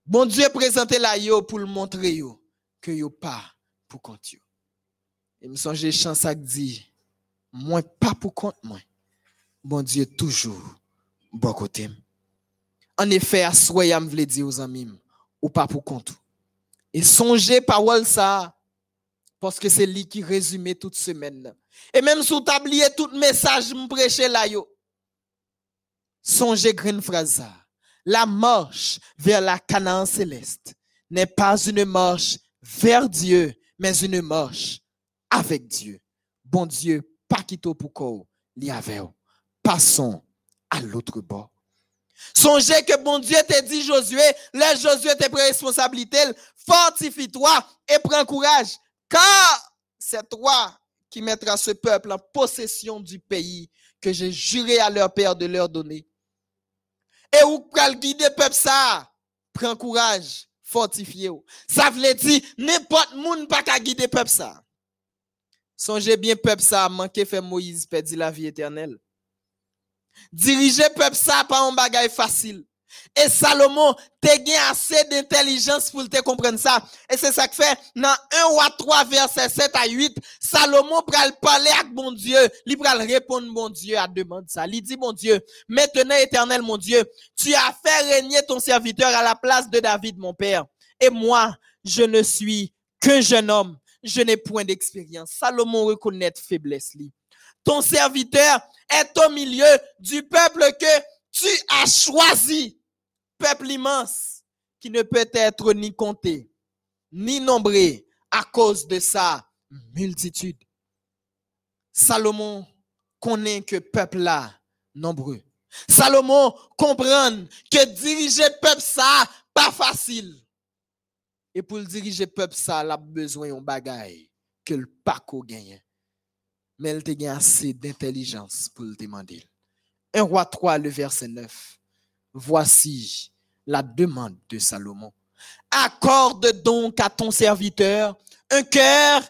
Bon Dieu présenté là yo pour le montrer yo que yo pas pour compte yo. Et me songe chant ça dit, moi pas pour compte moi. Bon Dieu toujours bon côté. En effet, aswaya me vle dire aux amis, ou pas pour compte. Et songez parole ça, parce que c'est lui qui résume toute semaine. Et même sous tablier tout message me prêcher là yo. Songez grande. La marche vers la Canaan céleste n'est pas une marche vers Dieu, mais une marche avec Dieu. Bon Dieu, pas quitter pour quoi, li avec Passons à l'autre bord. Songez que bon Dieu t'a dit Josué, là Josué te pris responsabilité, fortifie-toi et prends courage, car c'est toi qui mettras ce peuple en possession du pays que j'ai juré à leur père de leur donner. Et où pral guider peuple ça? Prends courage, fortifiez-vous. Ça veut dire, n'importe monde pas qu'à guider peuple ça. Songez bien peuple ça, manqué fait Moïse perdit la vie éternelle. Diriger peuple ça pas un bagage facile. Et Salomon te gain assez d'intelligence pour te comprendre ça. Et c'est ça que fait dans 1 ou 3 verset 7 à 8, Salomon pral parler avec mon Dieu, il pral répondre mon Dieu à demande ça. Il dit mon Dieu, maintenant éternel mon Dieu, tu as fait régner ton serviteur à la place de David mon père. Et moi, je ne suis qu'un jeune homme, je n'ai point d'expérience. Salomon reconnaît faiblesse Ton serviteur est au milieu du peuple que tu as choisi, peuple immense, qui ne peut être ni compté, ni nombré à cause de sa multitude. Salomon connaît que peuple là nombreux. Salomon comprend que diriger peuple ça pas facile. Et pour diriger peuple ça, a besoin d'un bagage que le paco gagne. Mais il a assez d'intelligence pour le demander. 1 roi 3, le verset 9. Voici la demande de Salomon. Accorde donc à ton serviteur un cœur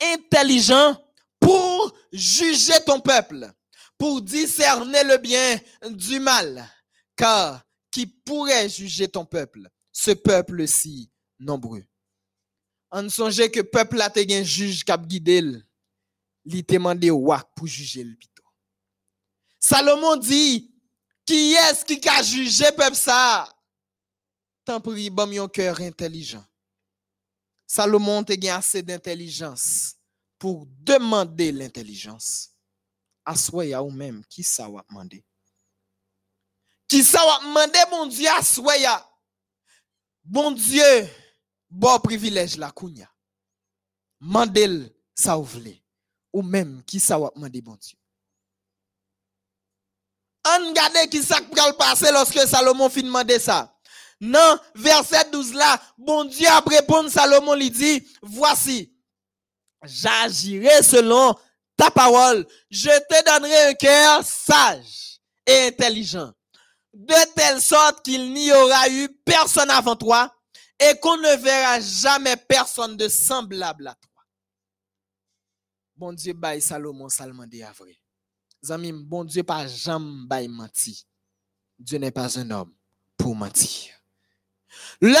intelligent pour juger ton peuple, pour discerner le bien du mal. Car qui pourrait juger ton peuple, ce peuple-ci nombreux? On songeait que peuple a un juge qui a guidé, il demandé pour juger le Salomon dit, qui est-ce qui a jugé peuple ça? Tant pis, bon, cœur intelligent. Salomon a assez d'intelligence pour demander l'intelligence. À soi ou même, qui ça va demander? Qui ça va demander, mon Dieu, à soi Bon Dieu, bon privilège la kounya. Mandel ça ou Ou même, qui ça va demander, bon Dieu? On regarde qui ça le passer lorsque Salomon fin demander ça. Non, verset 12 là, bon Dieu a répondu Salomon lui dit, voici, j'agirai selon ta parole. Je te donnerai un cœur sage et intelligent, de telle sorte qu'il n'y aura eu personne avant toi et qu'on ne verra jamais personne de semblable à toi. Bon Dieu baille Salomon Salomon dit à vrai. Zami, bon Dieu pas jamais menti. Dieu n'est pas un homme pour mentir. Une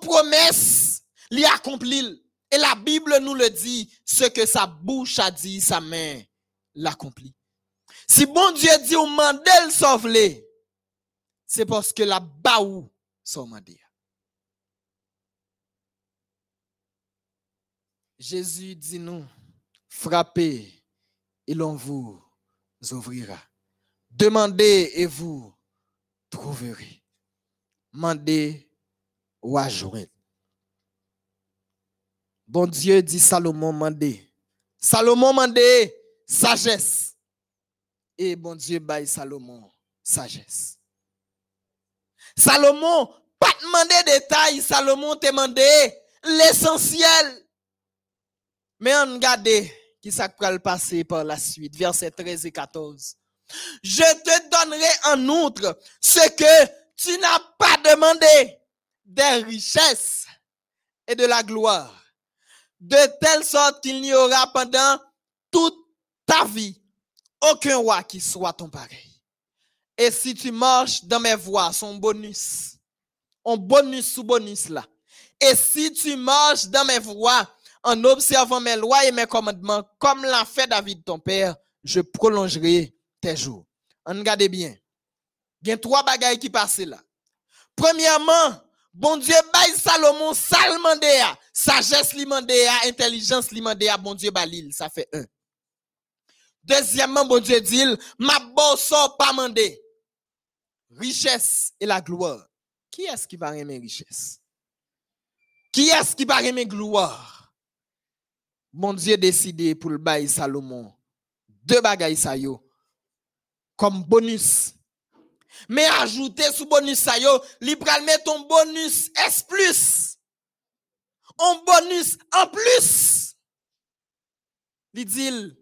promesse, l'y accomplit. Et la Bible nous le dit, ce que sa bouche a dit, sa main l'accomplit. Si bon Dieu dit au mandel sauve c'est parce que la baou son mandé. Jésus dit nous, frappez et l'on vous ouvrira. Demandez et vous trouverez. Mandez ou joindre. Bon Dieu dit Salomon mandez. Salomon mandez sagesse. Et bon Dieu baille Salomon sagesse. Salomon, pas demandé détails, Salomon te demandé l'essentiel. Mais on regarde qui ça va le passer par la suite, verset 13 et 14. Je te donnerai en outre ce que tu n'as pas demandé, des richesses et de la gloire, de telle sorte qu'il n'y aura pendant toute ta vie aucun roi qui soit ton pareil. Et si tu marches dans mes voies, son bonus, un bonus sous bonus là. Et si tu marches dans mes voies, en observant mes lois et mes commandements, comme l'a fait David ton père, je prolongerai tes jours. On regarde bien. Il y a trois bagailles qui passent là. Premièrement, bon Dieu baille Salomon salmandéa, sagesse limandéa, intelligence limandéa, bon Dieu balil, ça fait un. Deuxièmement, bon Dieu dit, ma bosso pas mandé. Richesse et la gloire. Qui est-ce qui va aimer richesse? Qui est-ce qui va aimer gloire? Bon Dieu décidé pour le bail Salomon. Deux bagailles ça yo. Comme bonus. Mais ajouter sous bonus ça yo, li pral mettre ton bonus S. Un bonus en plus. Li dit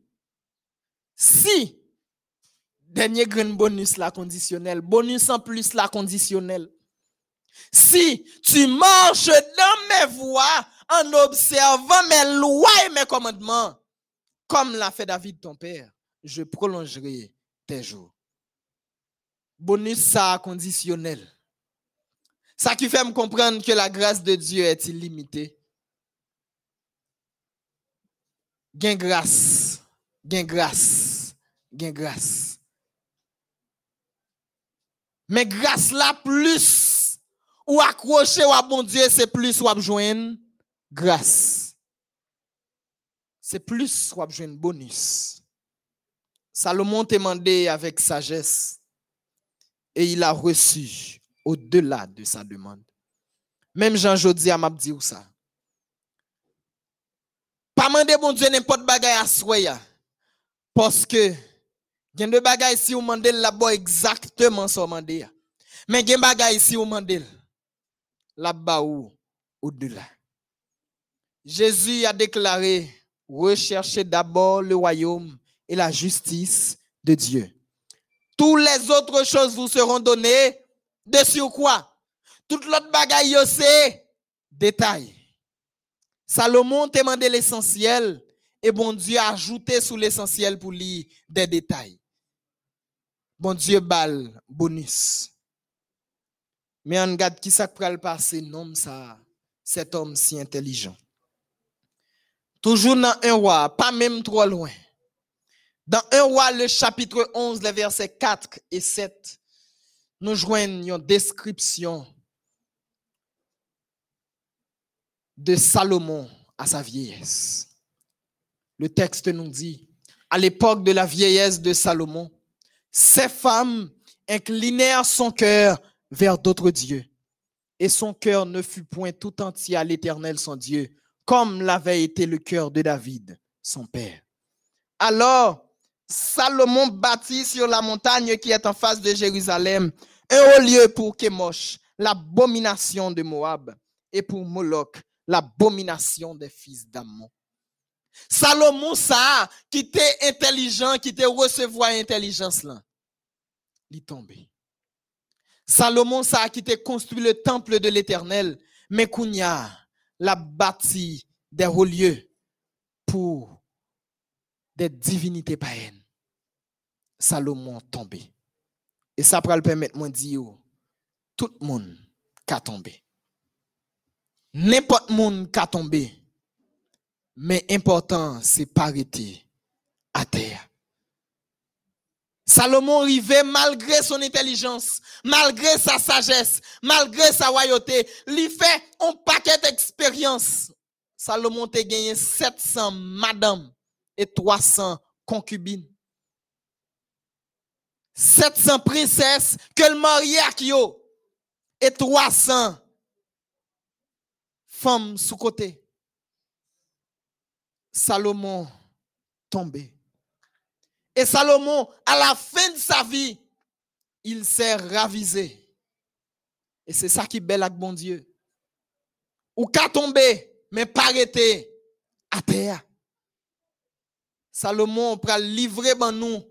si dernier grand bonus la conditionnel, bonus en plus la conditionnel. Si tu marches dans mes voies en observant mes lois et mes commandements, comme l'a fait David ton père, je prolongerai tes jours. Bonus ça conditionnel. Ça qui fait me comprendre que la grâce de Dieu est illimitée. Gain grâce, gain grâce, gain grâce. Mais grâce là plus ou accrocher ou à bon Dieu, c'est plus ou à joindre grâce. C'est plus ou à joindre bonus. Salomon demandé avec sagesse et il a reçu au-delà de sa demande. Même Jean Jodi a m'a dit ça. Pas demander bon Dieu n'importe bagaille à soya. Parce que a des bagailles si vous demandez là-bas exactement ce que Mais y a des bagailles si vous demandez là-bas ou au-delà. Jésus a déclaré recherchez d'abord le royaume et la justice de Dieu. Toutes les autres choses vous seront données de sur quoi? Toute l'autre bagaille, c'est détail. Salomon t'a demandé l'essentiel et bon Dieu a ajouté sous l'essentiel pour lui des détails. Bon Dieu balle bonus. Mais on regarde qui ça le passer nom ça cet homme si intelligent. Toujours dans un roi, pas même trop loin. Dans un roi, le chapitre 11, les versets 4 et 7, nous joignons une description de Salomon à sa vieillesse. Le texte nous dit, à l'époque de la vieillesse de Salomon, ces femmes inclinèrent son cœur vers d'autres dieux, et son cœur ne fut point tout entier à l'Éternel son Dieu, comme l'avait été le cœur de David, son père. Alors, Salomon bâtit sur la montagne qui est en face de Jérusalem un haut lieu pour Kemosh, l'abomination de Moab, et pour Moloch, l'abomination des fils d'Ammon. Salomon, ça, qui était intelligent, qui était recevoir intelligence là, il est tombé. Salomon, ça, qui était construit le temple de l'éternel, mais l'a bâti des hauts lieux pour des divinités païennes. Salomon tombé. Et ça pourra le permettre de dire, tout le monde a tombé. N'importe monde qui a tombé. Mais important, c'est arrêter à terre. Salomon arrivait malgré son intelligence, malgré sa sagesse, malgré sa royauté. Il fait un paquet d'expériences. Salomon a gagné 700 madames et 300 concubines. 700 princesses que le marié Kyo et 300 femmes sous côté. Salomon tombé. Et Salomon, à la fin de sa vie, il s'est ravisé. Et c'est ça qui est belle avec bon Dieu. Ou qu'à tomber, mais pas arrêter à terre. Salomon prend livrer ban nous.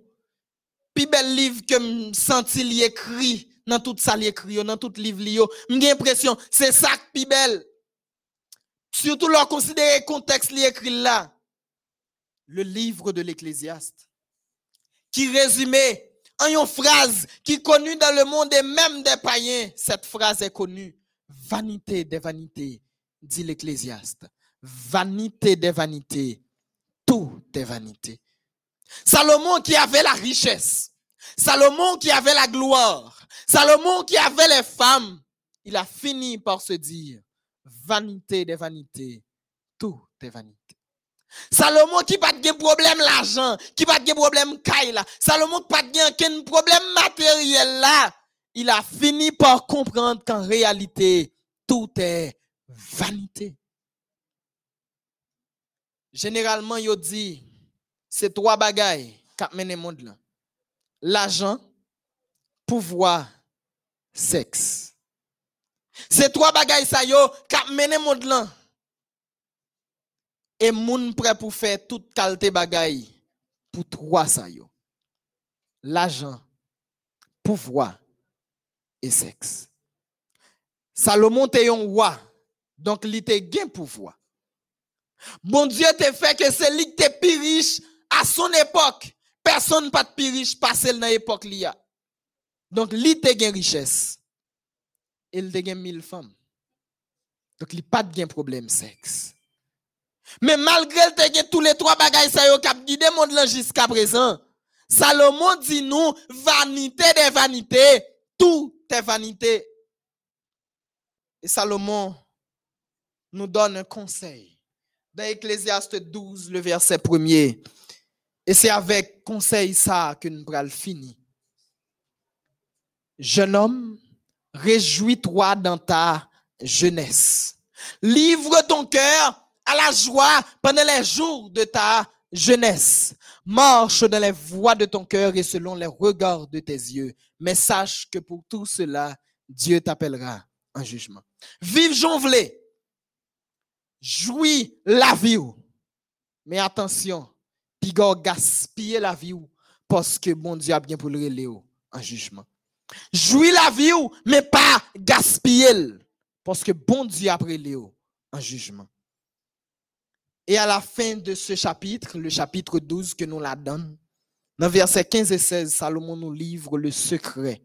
Puis bel livre que me senti écrit dans tout ça écrit dans tout livre li. J'ai l'impression c'est ça qui belle. Surtout leur considérer contexte li écrit là. Le livre de l'Ecclésiaste qui résumait en une phrase qui est connue dans le monde et même des païens. Cette phrase est connue. Vanité des vanités, dit l'Ecclésiaste. Vanité des vanités, tout est vanité. Salomon qui avait la richesse, Salomon qui avait la gloire, Salomon qui avait les femmes, il a fini par se dire, vanité des vanités, tout est vanité. Salomon qui pas de problème l'argent, qui pas de problème caille là, Salomon qui pas de problème matériel là, il a fini par comprendre qu'en réalité, tout est vanité. Généralement, il dit, c'est trois bagailles qui mènent le monde là. L'argent, pouvoir, sexe. C'est trois bagailles ça yo qui mènent le monde là. Et moun prêt pour faire toute qualité bagaille pour trois ça yo. L'argent, pouvoir et sexe. Salomon était un roi, donc il était gain pouvoir. Bon Dieu te fait que c'est lui qui plus riche à son époque. Personne pas de plus riche passé dans l'époque a. Donc lui te gain richesse. Il te gain mille femmes. Donc il pas de problème sexe. Mais malgré gain tous les trois bagages ça yo cap là jusqu'à présent. Salomon dit nous vanité des vanités, tout est vanité. Et Salomon nous donne un conseil dans Ecclésiaste 12, le verset premier. Et c'est avec conseil ça que nous allons finir. Jeune homme, réjouis-toi dans ta jeunesse. Livre ton cœur à la joie pendant les jours de ta jeunesse. Marche dans les voies de ton cœur et selon les regards de tes yeux. Mais sache que pour tout cela, Dieu t'appellera en jugement. Vive jonvelé jouis la vie. Mais attention, pigor gaspiller la vie parce que bon Dieu a bien pour le en jugement. Jouis la vie mais pas gaspiller parce que bon Dieu a pris Léo en jugement. Et à la fin de ce chapitre, le chapitre 12 que nous la donne, dans versets 15 et 16, Salomon nous livre le secret.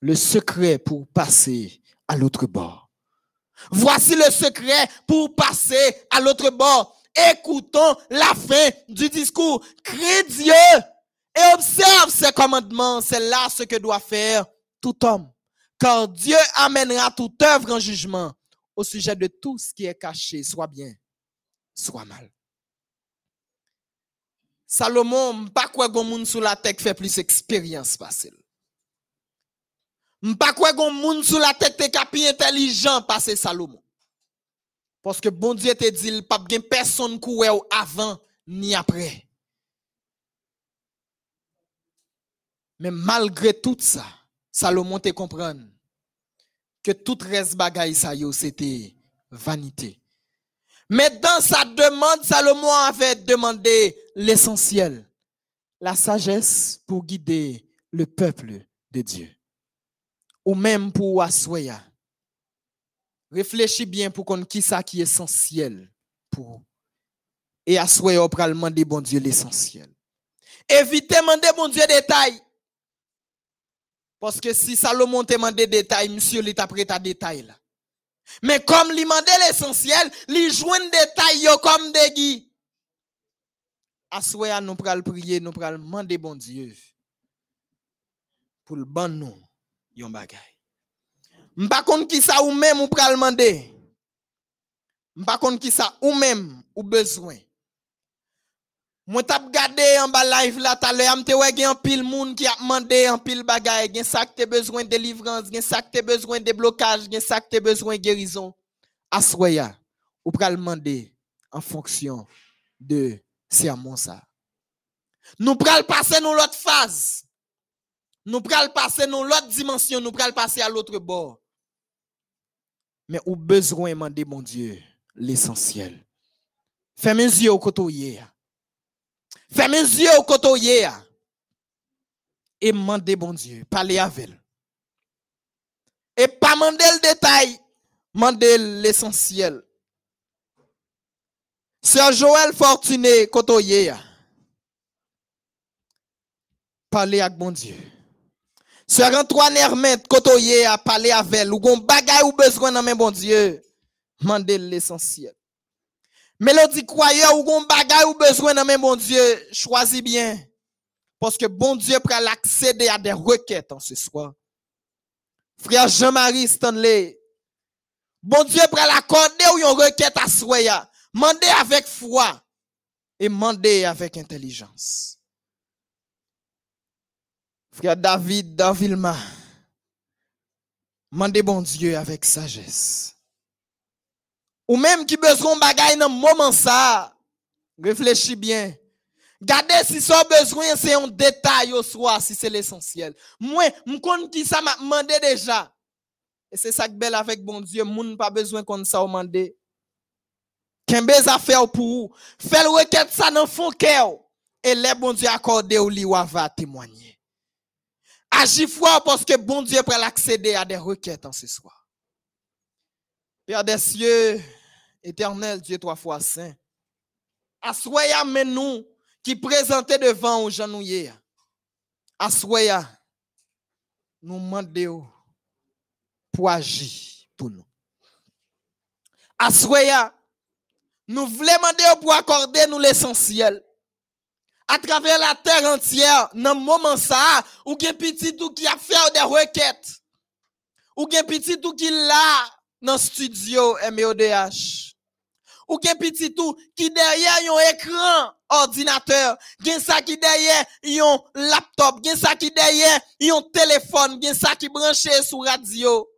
Le secret pour passer à l'autre bord. Voici le secret pour passer à l'autre bord. Écoutons la fin du discours. Crie Dieu et observe ses commandements. C'est là ce que doit faire tout homme. Car Dieu amènera toute œuvre en jugement au sujet de tout ce qui est caché, soit bien, soit mal. Salomon, pas quoi moun sous la tête fait plus expérience facile. M'pa quoi gon moun sous la tête te capi intelligent passer Salomon. Parce que bon Dieu te dit pas gen personne koué avant ni après. Mais malgré tout ça, Salomon te comprend que tout reste bagaille ça yo c'était vanité. Mais dans sa demande, Salomon avait demandé l'essentiel, la sagesse pour guider le peuple de Dieu ou même pour assoya. Réfléchis bien pour qu'on qui ça qui est essentiel pour et assoya pour demander bon Dieu l'essentiel. Évitez demander bon Dieu détail. Parce que si Salomon te demandé détail, monsieur, il t'a prêté à détail là. Mais comme lui demandait l'essentiel, lui joint détail comme des guides. Assoya nous pral prier, nous pral demander bon Dieu pour le bon nous yon bagay. M'pa ki sa ou même ou pral. M'pa ki sa ou même ou besoin. Moi tap gade en bas live là tout l'heure, m'te gen pile moun qui a demandé en pile bagay, gen ça que besoin de délivrance, gen ça que besoin de blocage, gen ça que besoin de guérison. Aswaya, ou pral demander en fonction de sermon ça. Nous pral passer dans l'autre phase. Nous pral passer dans l'autre dimension, nous pral passer à l'autre bord. Mais ou besoin demander mon Dieu l'essentiel. Fermez mes yeux au côté. Fermez mes yeux au côté. Et demandez bon Dieu, parlez avec elle. Et pas demander le détail, demandez l'essentiel. Sœur Joël Fortuné, côté Parlez avec bon Dieu. Sœur Antoine Hermette, côté a parlé avec elle. Ou gon bagay ou besoin dans bon Dieu. Demandez l'essentiel. Mélodie croyeur ou gon bagay ou besoin dans bon Dieu, choisis bien. Parce que bon Dieu peut accéder à des requêtes en ce soir. Frère Jean-Marie Stanley, bon Dieu peut l'accorder ou une requête à soi. Mandez avec foi et mandez avec intelligence. Frère David Davilma, mandez bon Dieu avec sagesse. Ou même qui besoin bagaille dans moment ça, réfléchis bien. Gardez si ça besoin, c'est un détail au soir, si c'est l'essentiel. Moi, je qui ça m'a demandé déjà. Et c'est ça que belle avec bon Dieu, moun pas besoin qu'on ça demande. Kembe affaires pour vous. Faites le requête ça dans fond cœur. Et les bon Dieu accordé au lit va témoigner. Agis foi parce que bon Dieu peut accéder à des requêtes en ce soir. Père des cieux, éternel Dieu trois fois saint. Assoya mais nous qui présentait devant aux genouillés. Assoya, nous demandons pour agir pour nous. Assoya, nous voulons pour accorder nous l'essentiel. À travers la terre entière, dans le moment ça, ou gen petit tout qui a fait des requêtes. Ou gen petit tout qui là dans le studio MEODH. Ou gen petit tout qui derrière un écran ordinateur, gen ça qui derrière un laptop, gen ça qui derrière un téléphone, gen ça qui branché sur radio.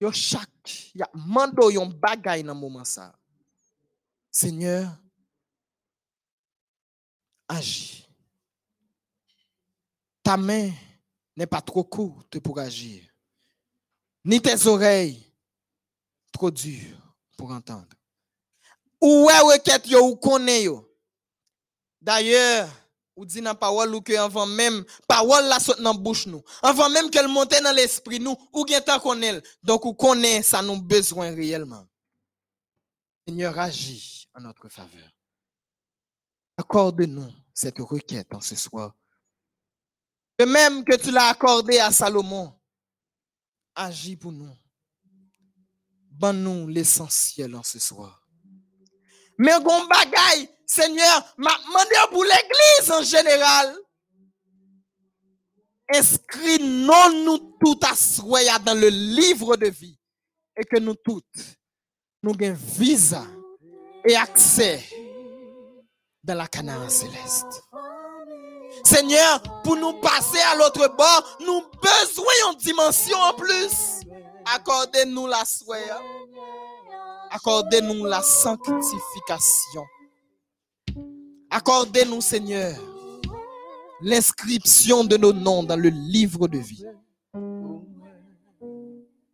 Yo chaque y a mando yon bagay dans moment ça. Seigneur, agis. Ta main n'est pas trop courte pour agir, ni tes oreilles trop dures pour entendre. Ou est requête yo? Ou connaît yo? D'ailleurs, ou dit dans parole ou que avant même parole la saute dans bouche nous. Avant même qu'elle monte dans l'esprit nous ou bien tant qu'on donc ou connaît ça nous besoin réellement. Seigneur agis en notre faveur. Accorde-nous cette requête en ce soir. De même que tu l'as accordé à Salomon agis pour nous Donne-nous l'essentiel en ce soir mais gon bagaille Seigneur, m'a demandé pour l'église en général. Inscris-nous tout à dans le livre de vie et que nous toutes, nous ayons visa et accès dans la Canaan céleste. Seigneur, pour nous passer à l'autre bord, nous besoin une dimension en plus. Accordez-nous la soie. Accordez-nous la sanctification. Accordez-nous, Seigneur, l'inscription de nos noms dans le livre de vie.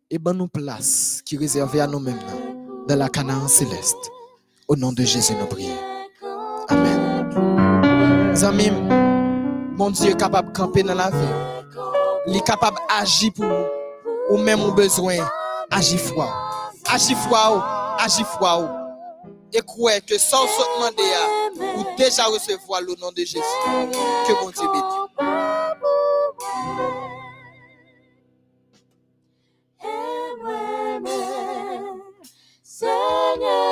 Et ben nous place qui est réservée à nous-mêmes dans la Canaan céleste. Au nom de Jésus, nous prions. Amen. Amis, mon Dieu est capable de camper dans la vie. Il est capable d'agir pour nous. Ou même au besoin, agir foi. Agir foi, agir foi et croire que sans se demander ou déjà recevoir le nom de Jésus. Que mon Dieu bénisse. Seigneur,